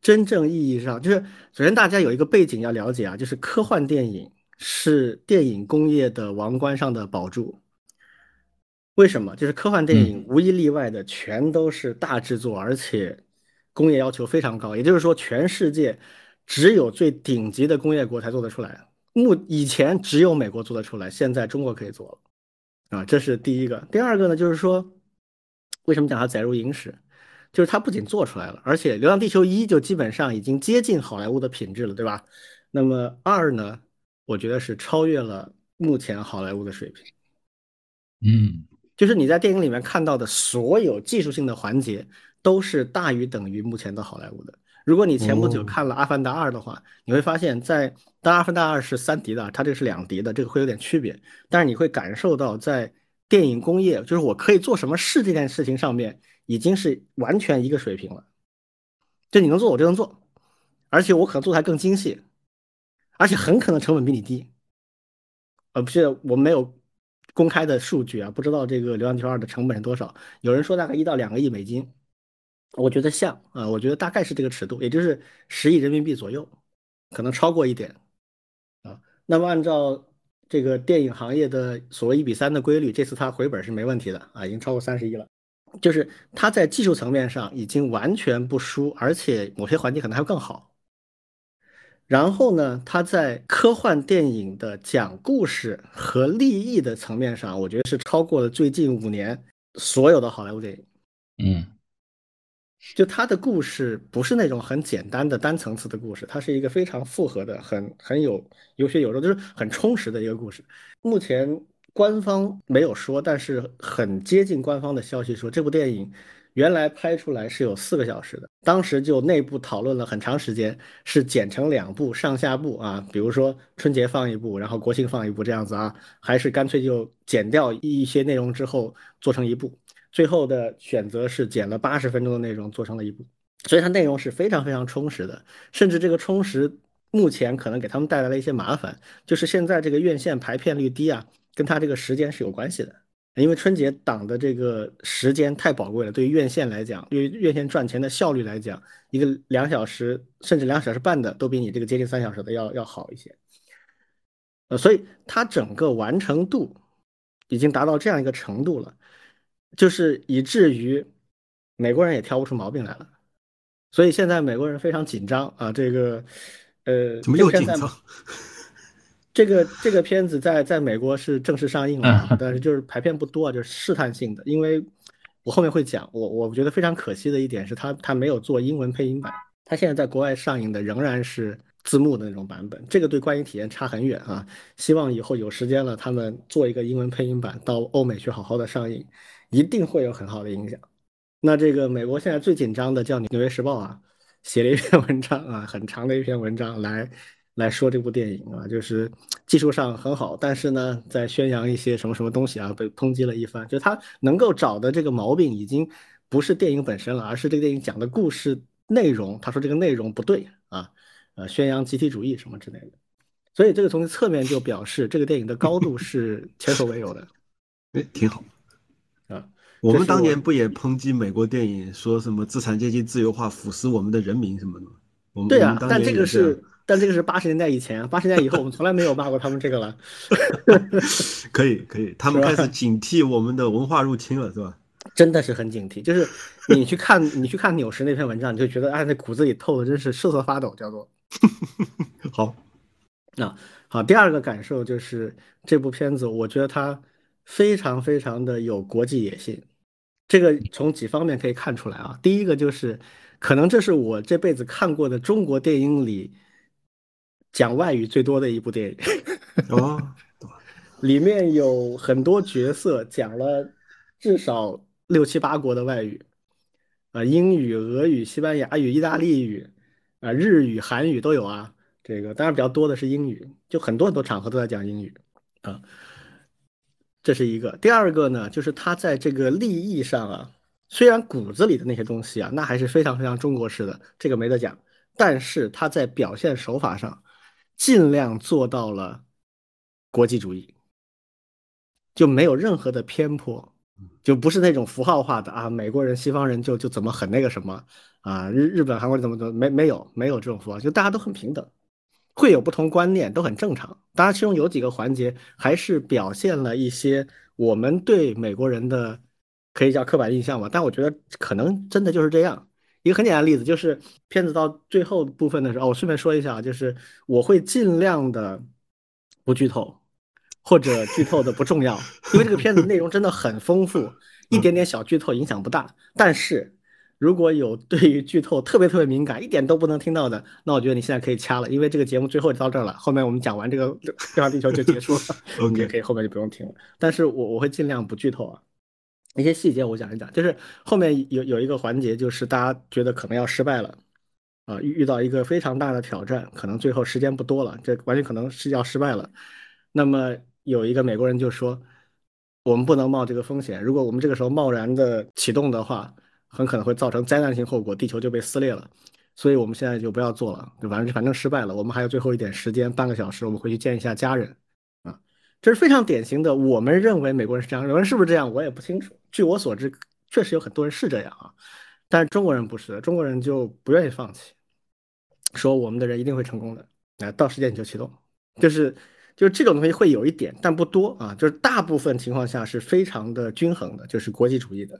A: 真正意义上，就是首先大家有一个背景要了解啊，就是科幻电影是电影工业的王冠上的宝柱。为什么？就是科幻电影无一例外的全都是大制作，而且工业要求非常高。也就是说，全世界只有最顶级的工业国才做得出来。目以前只有美国做得出来，现在中国可以做了啊，这是第一个。第二个呢，就是说，为什么讲它载入影史？就是它不仅做出来了，而且《流浪地球一》就基本上已经接近好莱坞的品质了，对吧？那么二呢，我觉得是超越了目前好莱坞的水平。
C: 嗯。
A: 就是你在电影里面看到的所有技术性的环节，都是大于等于目前的好莱坞的。如果你前不久看了《阿凡达二》的话，你会发现，在当《阿凡达二》是三 D 的，它这个是两 D 的，这个会有点区别。但是你会感受到，在电影工业，就是我可以做什么事这件事情上面，已经是完全一个水平了。就你能做，我就能做，而且我可能做的还更精细，而且很可能成本比你低。呃，不是，我没有。公开的数据啊，不知道这个《流浪地球二》的成本是多少？有人说大概一到两个亿美金，我觉得像啊，我觉得大概是这个尺度，也就是十亿人民币左右，可能超过一点啊。那么按照这个电影行业的所谓一比三的规律，这次它回本是没问题的啊，已经超过三十亿了，就是它在技术层面上已经完全不输，而且某些环节可能还会更好。然后呢，他在科幻电影的讲故事和立意的层面上，我觉得是超过了最近五年所有的好莱坞电影。
C: 嗯，
A: 就他的故事不是那种很简单的单层次的故事，它是一个非常复合的、很很有有血有肉，就是很充实的一个故事。目前官方没有说，但是很接近官方的消息说，这部电影。原来拍出来是有四个小时的，当时就内部讨论了很长时间，是剪成两部上下部啊，比如说春节放一部，然后国庆放一部这样子啊，还是干脆就剪掉一些内容之后做成一部，最后的选择是剪了八十分钟的内容做成了一部，所以它内容是非常非常充实的，甚至这个充实目前可能给他们带来了一些麻烦，就是现在这个院线排片率低啊，跟它这个时间是有关系的。因为春节档的这个时间太宝贵了，对于院线来讲，对于院线赚钱的效率来讲，一个两小时甚至两小时半的都比你这个接近三小时的要要好一些。呃，所以它整个完成度已经达到这样一个程度了，就是以至于美国人也挑不出毛病来了。所以现在美国人非常紧张啊，这个呃，
B: 怎么又紧张？
A: 这个这个片子在在美国是正式上映了，但是就是排片不多，就是试探性的。因为我后面会讲，我我觉得非常可惜的一点是，他他没有做英文配音版，他现在在国外上映的仍然是字幕的那种版本，这个对观影体验差很远啊。希望以后有时间了，他们做一个英文配音版到欧美去好好的上映，一定会有很好的影响。那这个美国现在最紧张的叫《纽约时报》啊，写了一篇文章啊，很长的一篇文章来。来说这部电影啊，就是技术上很好，但是呢，在宣扬一些什么什么东西啊，被抨击了一番。就他能够找的这个毛病，已经不是电影本身了，而是这个电影讲的故事内容。他说这个内容不对啊，呃，宣扬集体主义什么之类的。所以这个从侧面就表示这个电影的高度是前所未有的。
B: 哎，挺好
A: 啊。
B: 我们当年不也抨击美国电影，说什么资产阶级自由化腐蚀我们的人民什么的？我们
A: 对啊，但这个是。但这个是八十年代以前，八十年代以后，我们从来没有骂过他们这个了。
B: 可以，可以，他们开始警惕我们的文化入侵了，是吧？
A: 真的是很警惕。就是你去看，你去看纽什那篇文章，你就觉得，哎，那骨子里透的真是瑟瑟发抖，叫做。
B: 好，
A: 那好，第二个感受就是这部片子，我觉得它非常非常的有国际野心。这个从几方面可以看出来啊。第一个就是，可能这是我这辈子看过的中国电影里。讲外语最多的一部电影
B: 哦，
A: 里面有很多角色讲了至少六七八国的外语，啊，英语、俄语、西班牙语、意大利语，啊，日语、韩语都有啊。这个当然比较多的是英语，就很多很多场合都在讲英语啊。这是一个。第二个呢，就是他在这个立意上啊，虽然骨子里的那些东西啊，那还是非常非常中国式的，这个没得讲。但是他在表现手法上。尽量做到了国际主义，就没有任何的偏颇，就不是那种符号化的啊，美国人、西方人就就怎么很那个什么啊，日日本、韩国人怎么怎么没没有没有这种符号，就大家都很平等会有不同观念都很正常。当然，其中有几个环节还是表现了一些我们对美国人的可以叫刻板印象吧。但我觉得可能真的就是这样。一个很简单的例子就是片子到最后部分的时候，我顺便说一下啊，就是我会尽量的不剧透，或者剧透的不重要，因为这个片子内容真的很丰富，一点点小剧透影响不大。但是如果有对于剧透特别特别敏感，一点都不能听到的，那我觉得你现在可以掐了，因为这个节目最后就到这儿了，后面我们讲完这个《流浪地球》就结束了，你也可以后面就不用听了。但是我我会尽量不剧透啊。一些细节我讲一讲，就是后面有有一个环节，就是大家觉得可能要失败了，啊，遇遇到一个非常大的挑战，可能最后时间不多了，这完全可能是要失败了。那么有一个美国人就说，我们不能冒这个风险，如果我们这个时候贸然的启动的话，很可能会造成灾难性后果，地球就被撕裂了。所以我们现在就不要做了，反正反正失败了，我们还有最后一点时间，半个小时，我们回去见一下家人。啊这是非常典型的，我们认为美国人是这样，有人是不是这样，我也不清楚。据我所知，确实有很多人是这样啊，但是中国人不是，中国人就不愿意放弃，说我们的人一定会成功的，啊，到时间你就启动，就是就是这种东西会有一点，但不多啊，就是大部分情况下是非常的均衡的，就是国际主义的，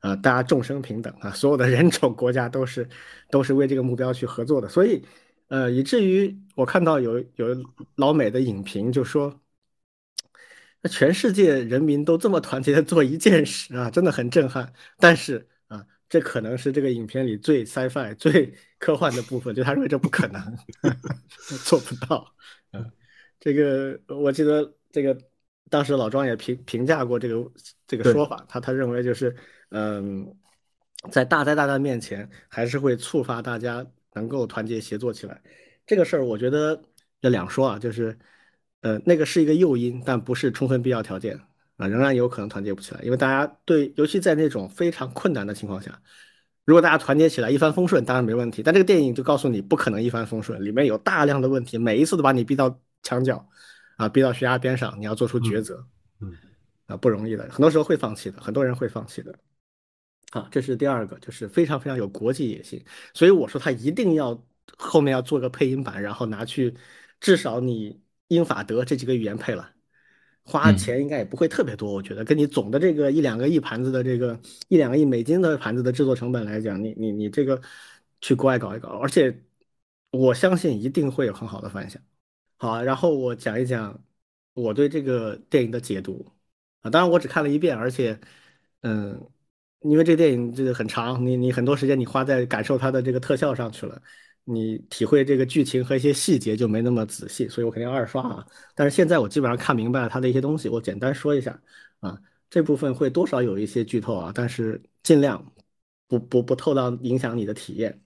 A: 啊，大家众生平等啊，所有的人种国家都是都是为这个目标去合作的，所以呃，以至于我看到有有老美的影评就说。全世界人民都这么团结的做一件事啊，真的很震撼。但是啊，这可能是这个影片里最 sci-fi、最科幻的部分，就他认为这不可能，做不到。嗯，这个我记得这个当时老庄也评评价过这个这个说法，他他认为就是嗯，在大灾大难面前，还是会触发大家能够团结协作起来。这个事儿我觉得要两说啊，就是。呃，那个是一个诱因，但不是充分必要条件啊，仍然有可能团结不起来，因为大家对，尤其在那种非常困难的情况下，如果大家团结起来一帆风顺，当然没问题。但这个电影就告诉你，不可能一帆风顺，里面有大量的问题，每一次都把你逼到墙角，啊，逼到悬崖边上，你要做出抉择，
B: 嗯，
A: 啊，不容易的，很多时候会放弃的，很多人会放弃的。啊，这是第二个，就是非常非常有国际野心，所以我说他一定要后面要做个配音版，然后拿去，至少你。英法德这几个语言配了，花钱应该也不会特别多。我觉得跟你总的这个一两个亿盘子的这个一两个亿美金的盘子的制作成本来讲，你你你这个去国外搞一搞，而且我相信一定会有很好的反响。好，然后我讲一讲我对这个电影的解读啊，当然我只看了一遍，而且嗯，因为这电影这个很长，你你很多时间你花在感受它的这个特效上去了。你体会这个剧情和一些细节就没那么仔细，所以我肯定要二刷啊。但是现在我基本上看明白了它的一些东西，我简单说一下啊。这部分会多少有一些剧透啊，但是尽量不不不透到影响你的体验。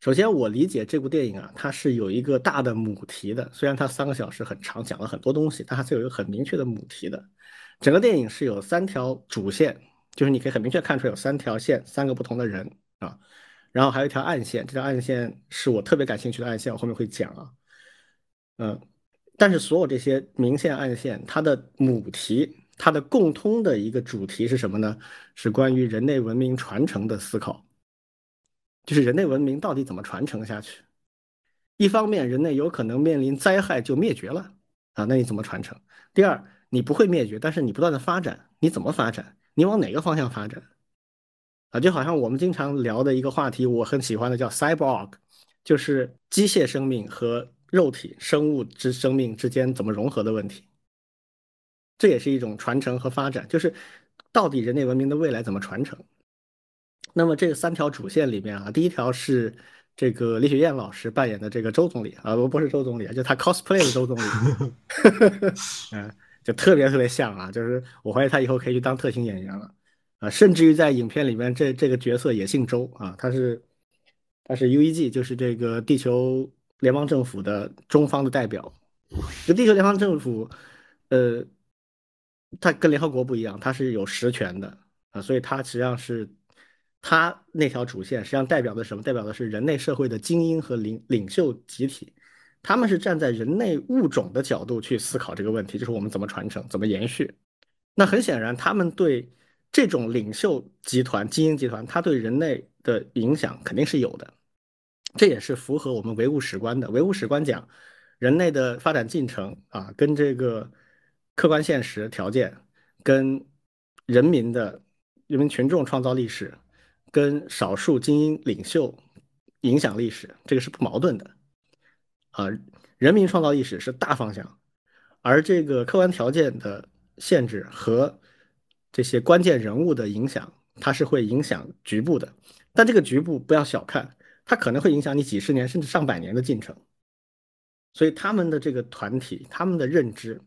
A: 首先，我理解这部电影啊，它是有一个大的母题的。虽然它三个小时很长，讲了很多东西，但它是有一个很明确的母题的。整个电影是有三条主线，就是你可以很明确看出来有三条线，三个不同的人啊。然后还有一条暗线，这条暗线是我特别感兴趣的暗线，我后面会讲啊。嗯，但是所有这些明线暗线，它的母题，它的共通的一个主题是什么呢？是关于人类文明传承的思考，就是人类文明到底怎么传承下去？一方面，人类有可能面临灾害就灭绝了啊，那你怎么传承？第二，你不会灭绝，但是你不断的发展，你怎么发展？你往哪个方向发展？啊，就好像我们经常聊的一个话题，我很喜欢的叫 cyborg，就是机械生命和肉体生物之生命之间怎么融合的问题。这也是一种传承和发展，就是到底人类文明的未来怎么传承？那么这三条主线里面啊，第一条是这个李雪燕老师扮演的这个周总理啊，不不是周总理，就他 cosplay 的周总理，嗯，就特别特别像啊，就是我怀疑他以后可以去当特型演员了。啊，甚至于在影片里面，这这个角色也姓周啊，他是他是 UEG，就是这个地球联邦政府的中方的代表。就地球联邦政府，呃，他跟联合国不一样，他是有实权的啊，所以他实际上是他那条主线，实际上代表的什么？代表的是人类社会的精英和领领袖集体，他们是站在人类物种的角度去思考这个问题，就是我们怎么传承，怎么延续。那很显然，他们对。这种领袖集团、精英集团，他对人类的影响肯定是有的。这也是符合我们唯物史观的。唯物史观讲，人类的发展进程啊，跟这个客观现实条件，跟人民的人民群众创造历史，跟少数精英领袖影响历史，这个是不矛盾的啊。人民创造历史是大方向，而这个客观条件的限制和这些关键人物的影响，它是会影响局部的。但这个局部不要小看，它可能会影响你几十年甚至上百年的进程。所以他们的这个团体，他们的认知，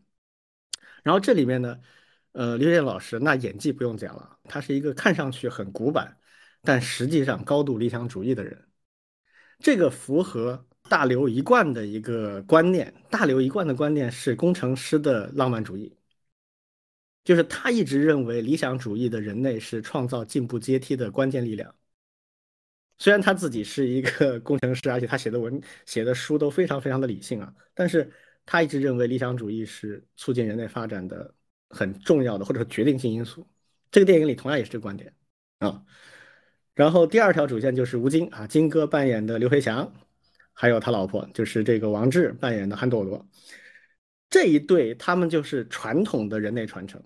A: 然后这里面呢，呃，刘烨老师那演技不用讲了，他是一个看上去很古板，但实际上高度理想主义的人。这个符合大刘一贯的一个观念，大刘一贯的观念是工程师的浪漫主义，就是他一直认为理想主义的人类是创造进步阶梯的关键力量。虽然他自己是一个 工程师，而且他写的文、写的书都非常非常的理性啊，但是他一直认为理想主义是促进人类发展的很重要的或者说决定性因素。这个电影里同样也是这个观点啊。然后第二条主线就是吴京啊，金哥扮演的刘培强，还有他老婆就是这个王志扮演的韩朵朵，这一对他们就是传统的人类传承，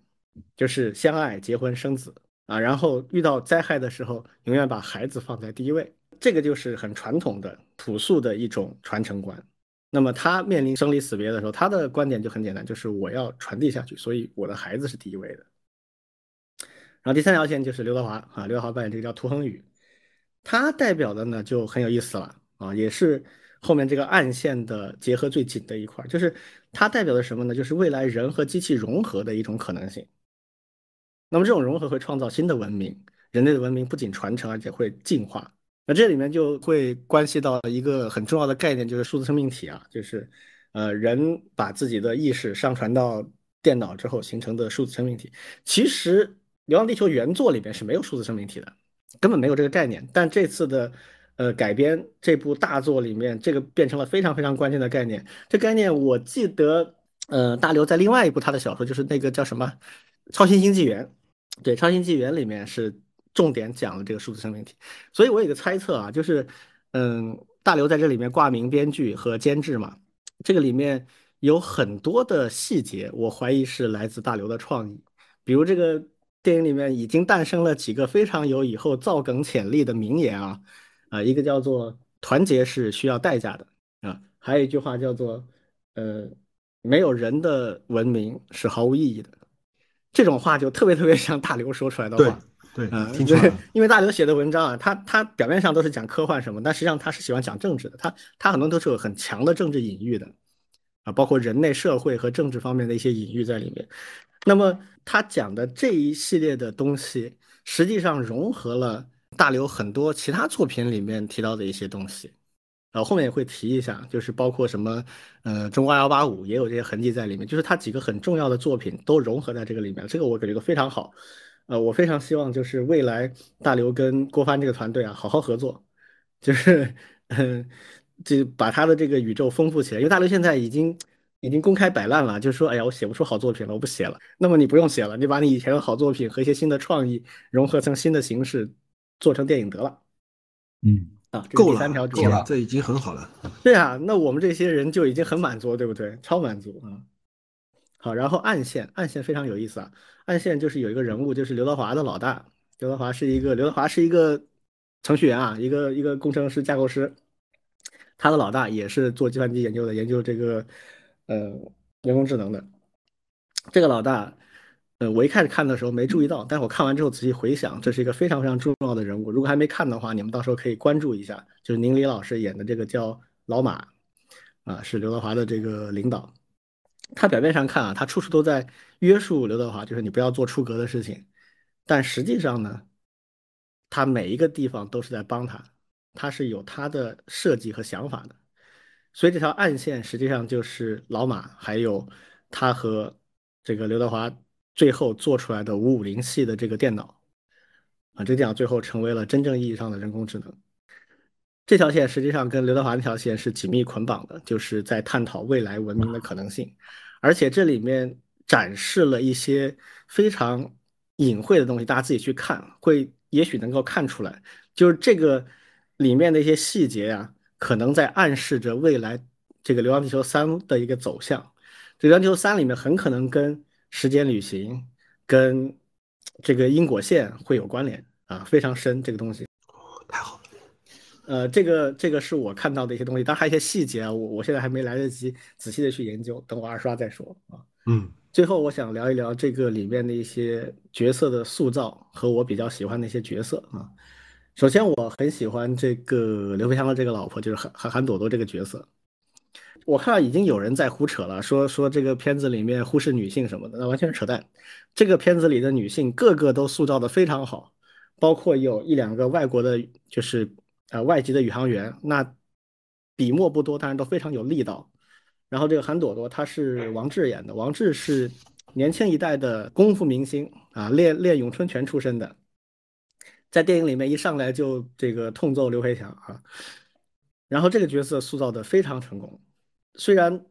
A: 就是相爱、结婚、生子。啊，然后遇到灾害的时候，永远把孩子放在第一位，这个就是很传统的、朴素的一种传承观。那么他面临生离死别的时候，他的观点就很简单，就是我要传递下去，所以我的孩子是第一位的。然后第三条线就是刘德华啊，刘德华扮演这个叫涂恒宇，他代表的呢就很有意思了啊，也是后面这个暗线的结合最紧的一块，就是它代表的什么呢？就是未来人和机器融合的一种可能性。那么这种融合会创造新的文明，人类的文明不仅传承，而且会进化。那这里面就会关系到一个很重要的概念，就是数字生命体啊，就是呃人把自己的意识上传到电脑之后形成的数字生命体。其实《流浪地球》原作里边是没有数字生命体的，根本没有这个概念。但这次的呃改编这部大作里面，这个变成了非常非常关键的概念。这概念我记得，呃，大刘在另外一部他的小说，就是那个叫什么《超新星纪元》。对《超新星纪元》里面是重点讲了这个数字生命体，所以我有个猜测啊，就是，嗯，大刘在这里面挂名编剧和监制嘛，这个里面有很多的细节，我怀疑是来自大刘的创意，比如这个电影里面已经诞生了几个非常有以后造梗潜力的名言啊，啊，一个叫做“团结是需要代价的”，啊，还有一句话叫做“呃，没有人的文明是毫无意义的”。这种话就特别特别像大刘说出来的话，
B: 对，
A: 嗯，
B: 对，
A: 因为大刘写的文章啊，他他表面上都是讲科幻什么，但实际上他是喜欢讲政治的，他他很多都是有很强的政治隐喻的，啊，包括人类社会和政治方面的一些隐喻在里面。那么他讲的这一系列的东西，实际上融合了大刘很多其他作品里面提到的一些东西。然后后面也会提一下，就是包括什么，呃，中国幺八五也有这些痕迹在里面，就是他几个很重要的作品都融合在这个里面，这个我感觉都非常好。呃，我非常希望就是未来大刘跟郭帆这个团队啊，好好合作，就是 嗯，就把他的这个宇宙丰富起来。因为大刘现在已经已经公开摆烂了，就说，哎呀，我写不出好作品了，我不写了。那么你不用写了，你把你以前的好作品和一些新的创意融合成新的形式，做成电影得了。
B: 嗯。
A: 啊，
B: 够
A: 了，
B: 够了，这已经很好了。
A: 对啊，那我们这些人就已经很满足，对不对？超满足啊！好，然后暗线，暗线非常有意思啊。暗线就是有一个人物，就是刘德华的老大。刘德华是一个，刘德华是一个程序员啊，一个一个工程师、架构师。他的老大也是做计算机研究的，研究这个呃人工智能的。这个老大。呃，我一开始看的时候没注意到，但是我看完之后仔细回想，这是一个非常非常重要的人物。如果还没看的话，你们到时候可以关注一下，就是宁理老师演的这个叫老马，啊，是刘德华的这个领导。他表面上看啊，他处处都在约束刘德华，就是你不要做出格的事情。但实际上呢，他每一个地方都是在帮他，他是有他的设计和想法的。所以这条暗线实际上就是老马，还有他和这个刘德华。最后做出来的五五零系的这个电脑，啊，这电脑最后成为了真正意义上的人工智能。这条线实际上跟刘德华那条线是紧密捆绑的，就是在探讨未来文明的可能性。而且这里面展示了一些非常隐晦的东西，大家自己去看，会也许能够看出来，就是这个里面的一些细节呀，可能在暗示着未来这个《流浪地球三》的一个走向。《流浪地球三》里面很可能跟时间旅行、跟这个因果线会有关联啊，非常深这个东西。
B: 太好了。
A: 呃，这个这个是我看到的一些东西，当然还有一些细节啊，我我现在还没来得及仔细的去研究，等我二刷再说啊。
B: 嗯。
A: 最后，我想聊一聊这个里面的一些角色的塑造和我比较喜欢的一些角色啊。首先，我很喜欢这个刘培强的这个老婆，就是韩韩韩朵朵这个角色。我看到已经有人在胡扯了，说说这个片子里面忽视女性什么的，那完全是扯淡。这个片子里的女性个个都塑造的非常好，包括有一两个外国的，就是呃外籍的宇航员，那笔墨不多，但是都非常有力道。然后这个韩朵朵，她是王志演的。王志是年轻一代的功夫明星啊，练练咏春拳出身的，在电影里面一上来就这个痛揍刘培强啊。然后这个角色塑造的非常成功，虽然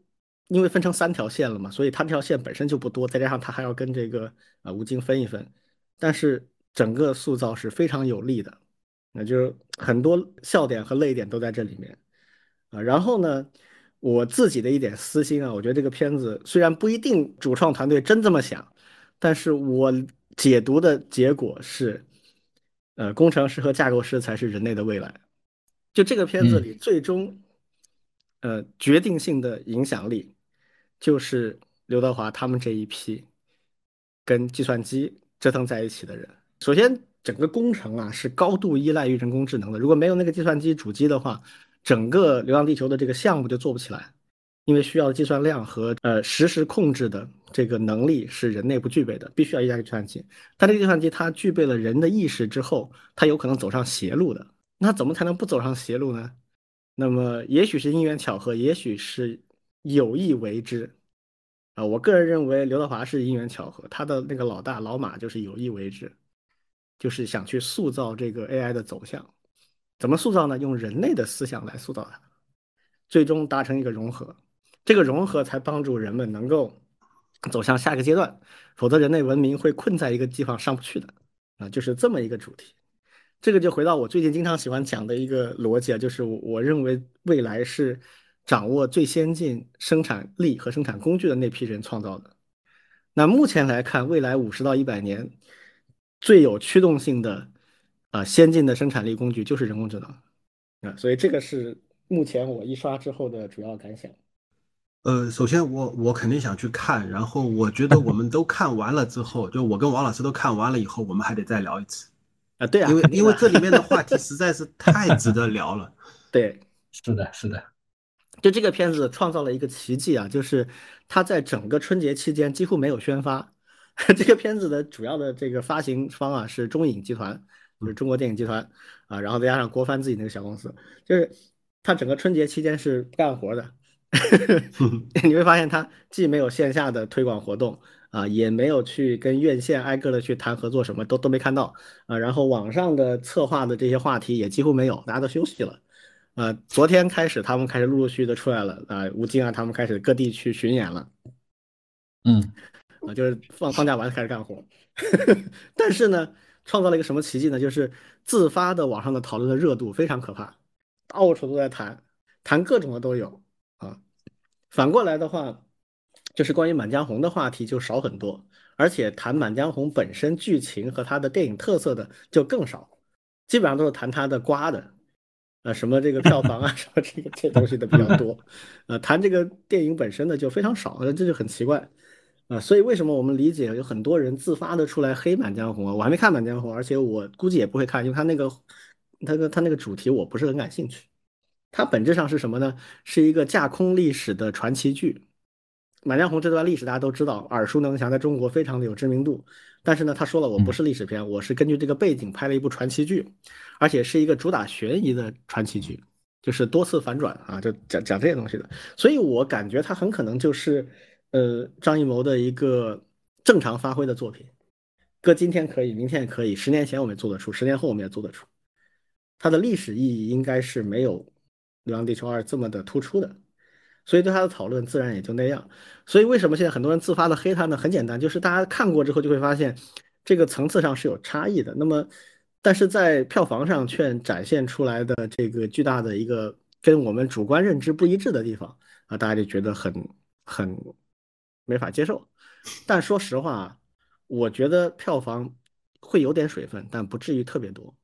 A: 因为分成三条线了嘛，所以他这条线本身就不多，再加上他还要跟这个啊吴京分一分，但是整个塑造是非常有力的，那就是很多笑点和泪点都在这里面啊。然后呢？我自己的一点私心啊，我觉得这个片子虽然不一定主创团队真这么想，但是我解读的结果是，呃，工程师和架构师才是人类的未来。就这个片子里，最终，呃，决定性的影响力就是刘德华他们这一批跟计算机折腾在一起的人。首先，整个工程啊是高度依赖于人工智能的，如果没有那个计算机主机的话。整个《流浪地球》的这个项目就做不起来，因为需要的计算量和呃实时控制的这个能力是人类不具备的，必须要依赖计算机。但这个计算机它具备了人的意识之后，它有可能走上邪路的。那怎么才能不走上邪路呢？那么也许是因缘巧合，也许是有意为之啊。我个人认为刘德华是因缘巧合，他的那个老大老马就是有意为之，就是想去塑造这个 AI 的走向。怎么塑造呢？用人类的思想来塑造它，最终达成一个融合，这个融合才帮助人们能够走向下一个阶段，否则人类文明会困在一个地方上不去的啊，就是这么一个主题。这个就回到我最近经常喜欢讲的一个逻辑啊，就是我认为未来是掌握最先进生产力和生产工具的那批人创造的。那目前来看，未来五十到一百年最有驱动性的。啊，先进的生产力工具就是人工智能啊，所以这个是目前我一刷之后的主要感想。
B: 呃，首先我我肯定想去看，然后我觉得我们都看完了之后，就我跟王老师都看完了以后，我们还得再聊一次
A: 啊。对啊，
B: 因为因为这里面的话题实在是太值得聊了。
A: 对，
C: 是的，是的。
A: 就这个片子创造了一个奇迹啊，就是它在整个春节期间几乎没有宣发。这个片子的主要的这个发行方啊是中影集团。就是中国电影集团啊，然后再加上郭帆自己那个小公司，就是他整个春节期间是不干活的。你会发现他既没有线下的推广活动啊，也没有去跟院线挨个的去谈合作，什么都都没看到啊。然后网上的策划的这些话题也几乎没有，大家都休息了。呃，昨天开始他们开始陆陆续续的出来了啊，吴京啊他们开始各地去巡演了。
C: 嗯，
A: 啊，就是放放假完开始干活，但是呢。创造了一个什么奇迹呢？就是自发的网上的讨论的热度非常可怕，到处都在谈，谈各种的都有啊。反过来的话，就是关于《满江红》的话题就少很多，而且谈《满江红》本身剧情和它的电影特色的就更少，基本上都是谈它的瓜的，呃，什么这个票房啊，什么这个这东西的比较多，呃，谈这个电影本身的就非常少，这就很奇怪。啊，所以为什么我们理解有很多人自发的出来黑《满江红》啊？我还没看《满江红》，而且我估计也不会看，因为他那个，他的他那个主题我不是很感兴趣。它本质上是什么呢？是一个架空历史的传奇剧。《满江红》这段历史大家都知道，耳熟能详，在中国非常的有知名度。但是呢，他说了，我不是历史片，我是根据这个背景拍了一部传奇剧，而且是一个主打悬疑的传奇剧，就是多次反转啊，就讲讲这些东西的。所以我感觉他很可能就是。呃，张艺谋的一个正常发挥的作品，搁今天可以，明天也可以，十年前我们也做得出，十年后我们也做得出。它的历史意义应该是没有《流浪地球二》这么的突出的，所以对它的讨论自然也就那样。所以为什么现在很多人自发的黑它呢？很简单，就是大家看过之后就会发现，这个层次上是有差异的。那么，但是在票房上却展现出来的这个巨大的一个跟我们主观认知不一致的地方啊，大家就觉得很很没法接受。但说实话，我觉得票房会有点水分，但不至于特别多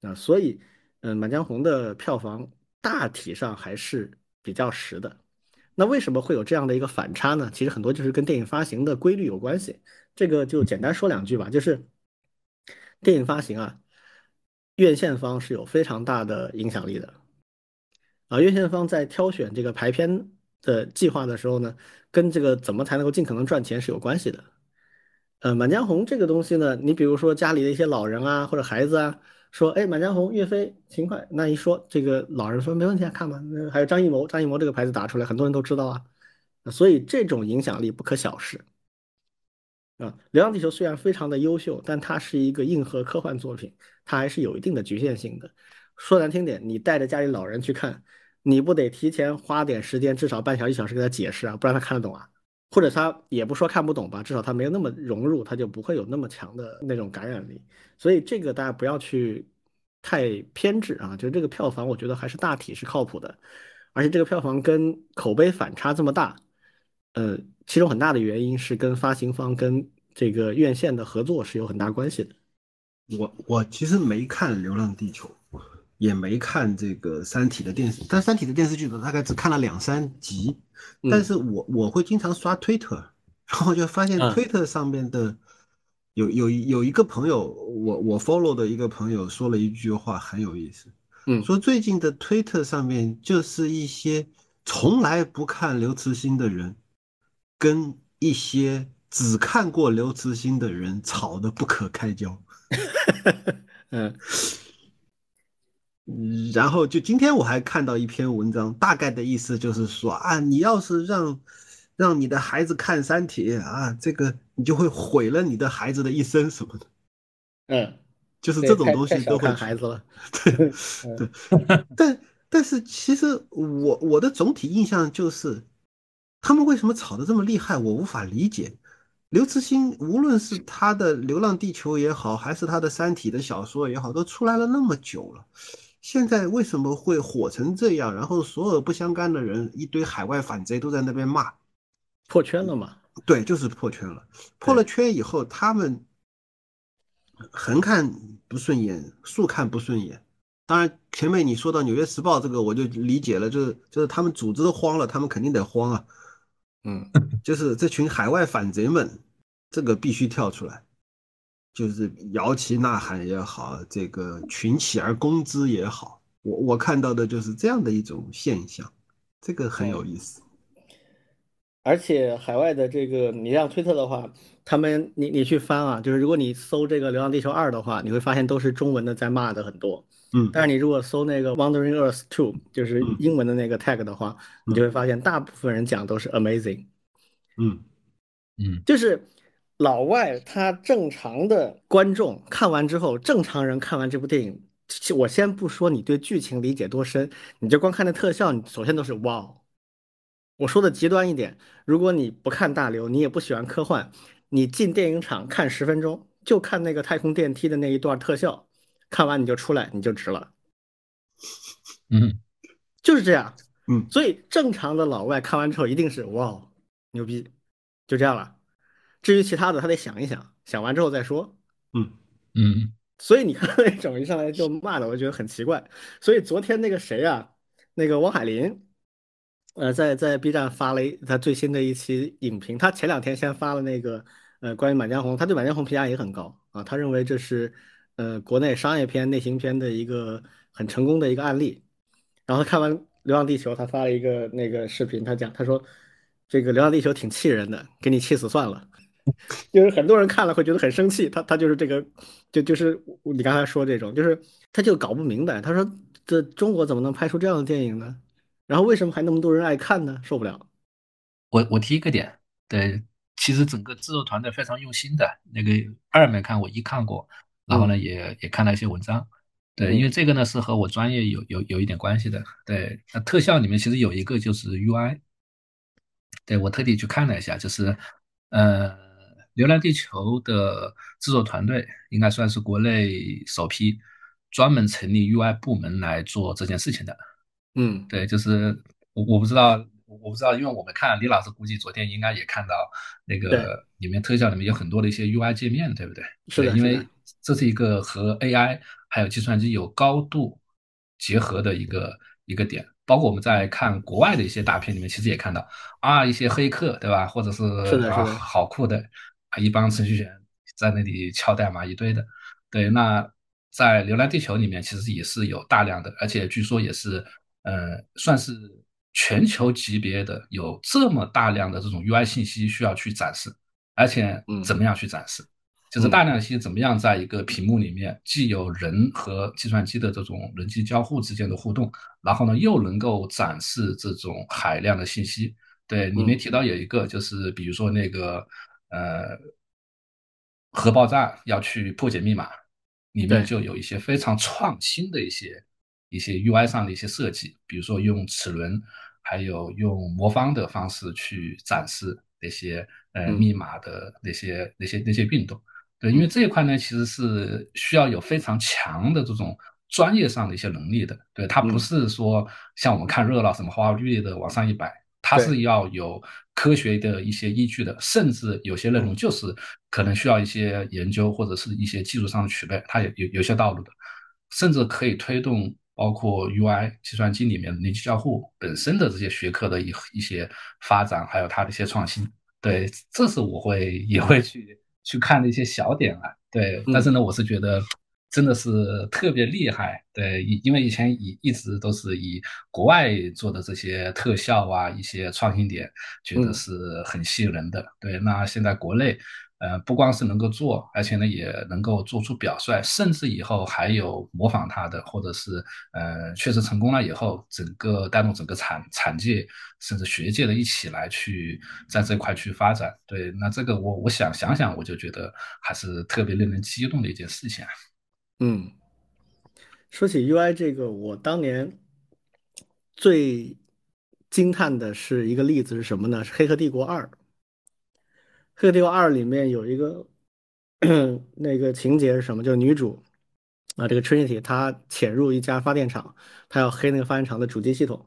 A: 啊。所以，嗯，《满江红》的票房大体上还是比较实的。那为什么会有这样的一个反差呢？其实很多就是跟电影发行的规律有关系。这个就简单说两句吧，就是电影发行啊，院线方是有非常大的影响力的啊。院线方在挑选这个排片的计划的时候呢，跟这个怎么才能够尽可能赚钱是有关系的。呃，《满江红》这个东西呢，你比如说家里的一些老人啊，或者孩子啊，说，哎，《满江红》岳飞勤快，那一说，这个老人说没问题啊，看吧。还有张艺谋，张艺谋这个牌子打出来，很多人都知道啊。所以这种影响力不可小视啊。《流浪地球》虽然非常的优秀，但它是一个硬核科幻作品，它还是有一定的局限性的。说难听点，你带着家里老人去看，你不得提前花点时间，至少半小时一小时给他解释啊，不然他看得懂啊。或者他也不说看不懂吧，至少他没有那么融入，他就不会有那么强的那种感染力。所以这个大家不要去太偏执啊，就这个票房，我觉得还是大体是靠谱的。而且这个票房跟口碑反差这么大，呃，其中很大的原因是跟发行方跟这个院线的合作是有很大关系的。
B: 我我其实没看《流浪地球》。也没看这个《三体》的电视，但《三体》的电视剧呢，大概只看了两三集。但是我我会经常刷推特，然后就发现推特上面的有有有一个朋友，我我 follow 的一个朋友说了一句话很有意思，
A: 嗯，
B: 说最近的推特上面就是一些从来不看刘慈欣的人，跟一些只看过刘慈欣的人吵得不可开交。
A: 嗯。
B: 然后就今天我还看到一篇文章，大概的意思就是说啊，你要是让让你的孩子看《三体》啊，这个你就会毁了你的孩子的一生什么的。
A: 嗯，
B: 就是这种东西都会
A: 孩子了。
B: 对 对，但但是其实我我的总体印象就是，他们为什么吵得这么厉害，我无法理解。刘慈欣无论是他的《流浪地球》也好，还是他的《三体》的小说也好，都出来了那么久了。现在为什么会火成这样？然后所有不相干的人，一堆海外反贼都在那边骂，
A: 破圈了嘛？
B: 对，就是破圈了。破了圈以后，他们横看不顺眼，竖看不顺眼。当然，前面你说到《纽约时报》这个，我就理解了，就是就是他们组织都慌了，他们肯定得慌啊。
A: 嗯，
B: 就是这群海外反贼们，这个必须跳出来。就是摇旗呐喊也好，这个群起而攻之也好，我我看到的就是这样的一种现象，这个很有意思。
A: 而且海外的这个，你让推特的话，他们你你去翻啊，就是如果你搜这个《流浪地球二》的话，你会发现都是中文的在骂的很多。
B: 嗯，
A: 但是你如果搜那个《Wandering Earth Two》，就是英文的那个 tag 的话，你就会发现大部分人讲都是 amazing。
B: 嗯
C: 嗯，
A: 就是。老外他正常的观众看完之后，正常人看完这部电影，我先不说你对剧情理解多深，你就光看那特效，你首先都是哇。我说的极端一点，如果你不看大刘，你也不喜欢科幻，你进电影场看十分钟，就看那个太空电梯的那一段特效，看完你就出来，你就值了。
C: 嗯，
A: 就是这样。
B: 嗯，
A: 所以正常的老外看完之后一定是哇，牛逼，就这样了。至于其他的，他得想一想，想完之后再说。
B: 嗯
C: 嗯，
A: 所以你看那种一上来就骂的，我觉得很奇怪。所以昨天那个谁啊，那个汪海林，呃，在在 B 站发了他最新的一期影评。他前两天先发了那个呃关于《满江红》，他对《满江红》评价也很高啊，他认为这是呃国内商业片、类型片的一个很成功的一个案例。然后看完《流浪地球》，他发了一个那个视频，他讲他说这个《流浪地球》挺气人的，给你气死算了。就是很多人看了会觉得很生气，他他就是这个，就就是你刚才说这种，就是他就搞不明白，他说这中国怎么能拍出这样的电影呢？然后为什么还那么多人爱看呢？受不了。
C: 我我提一个点，对，其实整个制作团队非常用心的，那个二没看，我一看过，然后呢也也看了一些文章，对，因为这个呢是和我专业有有有一点关系的，对，那特效里面其实有一个就是 UI，对我特地去看了一下，就是呃。《流浪地球》的制作团队应该算是国内首批专门成立 UI 部门来做这件事情的。
A: 嗯，
C: 对，就是我我不知道，我不知道，因为我们看李老师估计昨天应该也看到那个里面特效里面有很多的一些 UI 界面，对不对？
A: 是的，
C: 因为这是一个和 AI 还有计算机有高度结合的一个一个点。包括我们在看国外的一些大片里面，其实也看到啊，一些黑客，对吧？或者是啊，好酷的啊，一帮程序员在那里敲代码一堆的。对，那在《流浪地球》里面其实也是有大量的，而且据说也是呃，算是全球级别的，有这么大量的这种 UI 信息需要去展示，而且怎么样去展示？就是大量信息怎么样在一个屏幕里面，既有人和计算机的这种人机交互之间的互动，然后呢又能够展示这种海量的信息。对，里面提到有一个，就是比如说那个呃核爆炸要去破解密码，里面就有一些非常创新的一些一些 UI 上的一些设计，比如说用齿轮，还有用魔方的方式去展示那些呃密码的那些那些那些运动。对，因为这一块呢，其实是需要有非常强的这种专业上的一些能力的。对，它不是说像我们看热闹，什么花花绿绿的往上一摆，它是要有科学的一些依据的。甚至有些内容就是可能需要一些研究或者是一些技术上的储备，它有有有些道路的，甚至可以推动包括 UI 计算机里面的人机交互本身的这些学科的一一些发展，还有它的一些创新。对，这是我会也会去。去看的一些小点啊，对，但是呢，我是觉得真的是特别厉害，对，因为以前一一直都是以国外做的这些特效啊，一些创新点，觉得是很吸引人的，对，那现在国内。呃，不光是能够做，而且呢，也能够做出表率，甚至以后还有模仿他的，或者是呃，确实成功了以后，整个带动整个产产界，甚至学界的一起来去在这块去发展。对，那这个我我想想想，我就觉得还是特别令人激动的一件事情啊。
A: 嗯，说起 UI 这个，我当年最惊叹的是一个例子是什么呢？是《黑客帝国二》。《黑客帝国二》里面有一个 那个情节是什么？就是女主啊，这个 Trinity 她潜入一家发电厂，她要黑那个发电厂的主机系统。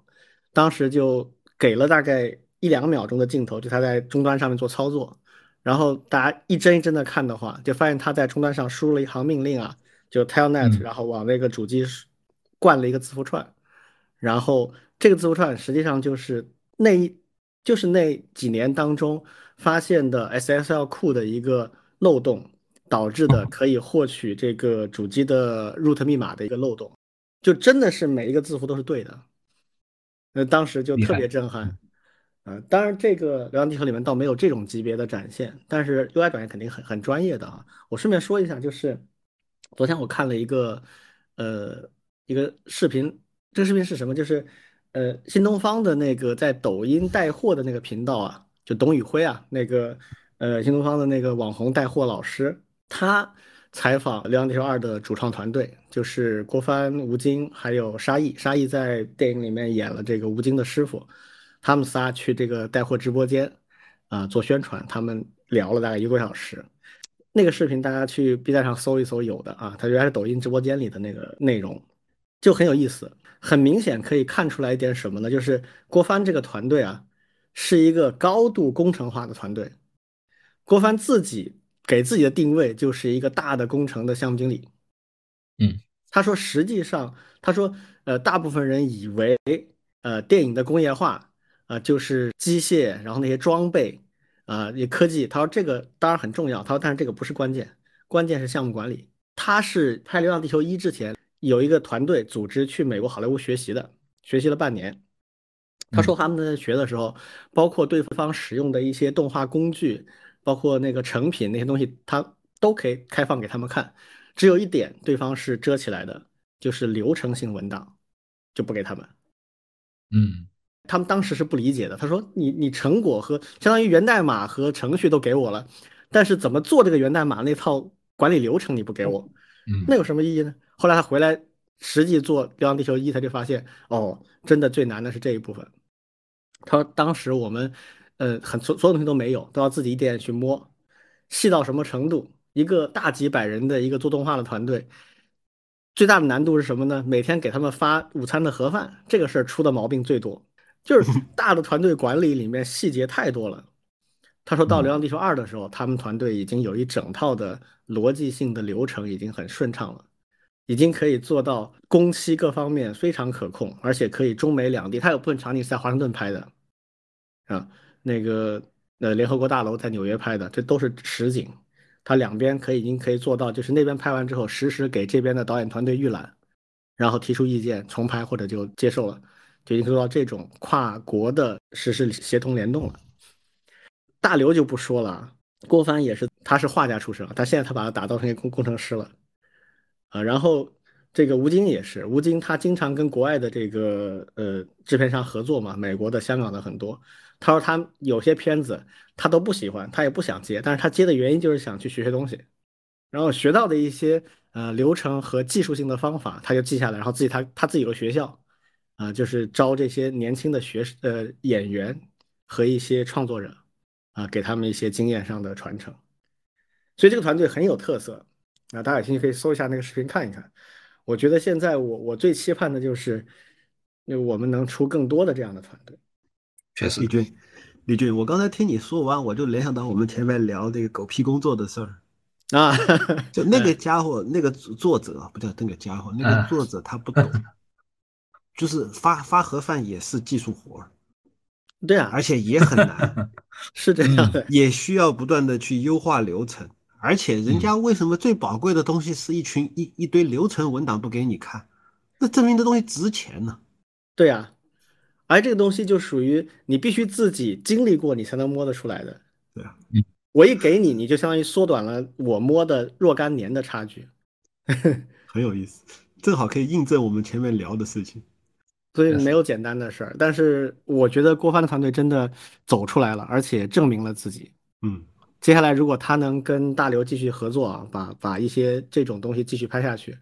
A: 当时就给了大概一两秒钟的镜头，就她在终端上面做操作。然后大家一帧一帧的看的话，就发现她在终端上输入了一行命令啊，就 Telnet，然后往那个主机灌了一个字符串。然后这个字符串实际上就是那一就是那几年当中。发现的 SSL 库的一个漏洞导致的可以获取这个主机的 root 密码的一个漏洞，就真的是每一个字符都是对的。那当时就特别震撼。呃，当然这个《流浪地球》里面倒没有这种级别的展现，但是 UI 表现肯定很很专业的啊。我顺便说一下，就是昨天我看了一个呃一个视频，这个视频是什么？就是呃新东方的那个在抖音带货的那个频道啊。就董宇辉啊，那个呃新东方的那个网红带货老师，他采访《流浪地球二》的主创团队，就是郭帆、吴京还有沙溢。沙溢在电影里面演了这个吴京的师傅，他们仨去这个带货直播间啊做宣传，他们聊了大概一个多小时。那个视频大家去 B 站上搜一搜，有的啊，它原来是抖音直播间里的那个内容，就很有意思。很明显可以看出来一点什么呢？就是郭帆这个团队啊。是一个高度工程化的团队，郭帆自己给自己的定位就是一个大的工程的项目经理。
C: 嗯，
A: 他说，实际上，他说，呃，大部分人以为，呃，电影的工业化，啊，就是机械，然后那些装备，啊，也科技。他说这个当然很重要，他说但是这个不是关键，关键是项目管理。他是拍《流浪地球一》之前有一个团队组织去美国好莱坞学习的，学习了半年。他说他们在学的时候，包括对方使用的一些动画工具，包括那个成品那些东西，他都可以开放给他们看。只有一点，对方是遮起来的，就是流程性文档，就不给他们。
C: 嗯，
A: 他们当时是不理解的。他说：“你你成果和相当于源代码和程序都给我了，但是怎么做这个源代码那套管理流程你不给我，那有什么意义呢？”后来他回来实际做《流浪地球一》，他就发现，哦，真的最难的是这一部分。他说：“当时我们，呃，很所所有东西都没有，都要自己一点点去摸，细到什么程度？一个大几百人的一个做动画的团队，最大的难度是什么呢？每天给他们发午餐的盒饭，这个事儿出的毛病最多。就是大的团队管理里面细节太多了。他说到《流浪地球二》的时候，他们团队已经有一整套的逻辑性的流程，已经很顺畅了，已经可以做到工期各方面非常可控，而且可以中美两地。他有部分场景是在华盛顿拍的，啊，那个呃联合国大楼在纽约拍的，这都是实景。它两边可以已经可以做到，就是那边拍完之后，实时给这边的导演团队预览，然后提出意见重拍或者就接受了，就已经做到这种跨国的实时协同联动了。大刘就不说了，郭帆也是，他是画家出身，他现在他把他打造成一工工程师了，啊，然后这个吴京也是，吴京他经常跟国外的这个呃制片商合作嘛，美国的、香港的很多。他说他有些片子他都不喜欢，他也不想接，但是他接的原因就是想去学学东西，然后学到的一些呃流程和技术性的方法，他就记下来，然后自己他他自己有个学校，啊，就是招这些年轻的学呃演员和一些创作者，啊，给他们一些经验上的传承，所以这个团队很有特色，啊，大家有兴趣可以搜一下那个视频看一看。我觉得现在我我最期盼的就是，那我们能出更多的这样的团队。
B: 确实，李军，李军，我刚才听你说完，我就联想到我们前面聊那个狗屁工作的事儿
A: 啊，
B: 就那个 家伙，那个作者不叫那个家伙，那个作者他不懂，就是发发盒饭也是技术活儿，
A: 对啊，
B: 而且也很难，
A: 是这样的，
B: 也需要不断的去优化流程，而且人家为什么最宝贵的东西是一群一一堆流程文档不给你看，那证明这东西值钱呢？
A: 对啊。而这个东西就属于你必须自己经历过，你才能摸得出来的。
B: 对啊，
A: 我一给你，你就相当于缩短了我摸的若干年的差距，
B: 很有意思，正好可以印证我们前面聊的事情。
A: 所以没有简单的事儿，但是我觉得郭帆的团队真的走出来了，而且证明了自己。
B: 嗯，
A: 接下来如果他能跟大刘继续合作啊，把把一些这种东西继续拍下去，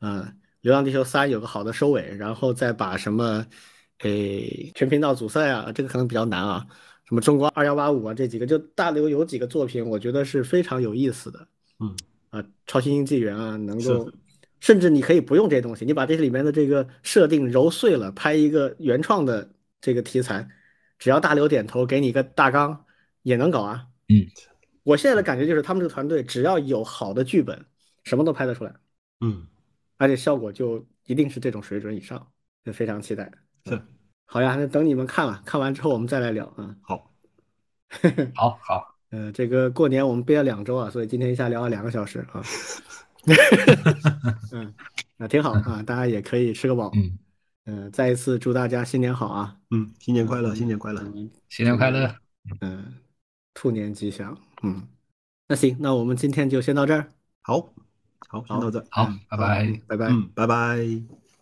A: 嗯，《流浪地球三》有个好的收尾，然后再把什么。诶，全频道组赛啊，这个可能比较难啊。什么中国二幺八五啊，这几个就大刘有几个作品，我觉得是非常有意思的。
B: 嗯
A: 啊，超新星纪元啊，能够，甚至你可以不用这些东西，你把这里面的这个设定揉碎了，拍一个原创的这个题材，只要大刘点头，给你一个大纲，也能搞啊。
C: 嗯，
A: 我现在的感觉就是他们这个团队只要有好的剧本，什么都拍得出来。
B: 嗯，
A: 而且效果就一定是这种水准以上，就非常期待。
B: 是，
A: 好呀，那等你们看了，看完之后我们再来聊啊。
B: 好，
C: 好好，
A: 呃，这个过年我们憋了两周啊，所以今天一下聊了两个小时啊。嗯，那挺好啊，大家也可以吃个饱。
C: 嗯，
A: 嗯，再一次祝大家新年好啊。
B: 嗯，新年快乐，新年快乐，
C: 新年快乐。
A: 嗯，兔年吉祥。嗯，那行，那我们今天就先到这儿。
B: 好，好，先到这。
C: 好，拜拜，
A: 拜拜，
B: 嗯，拜拜。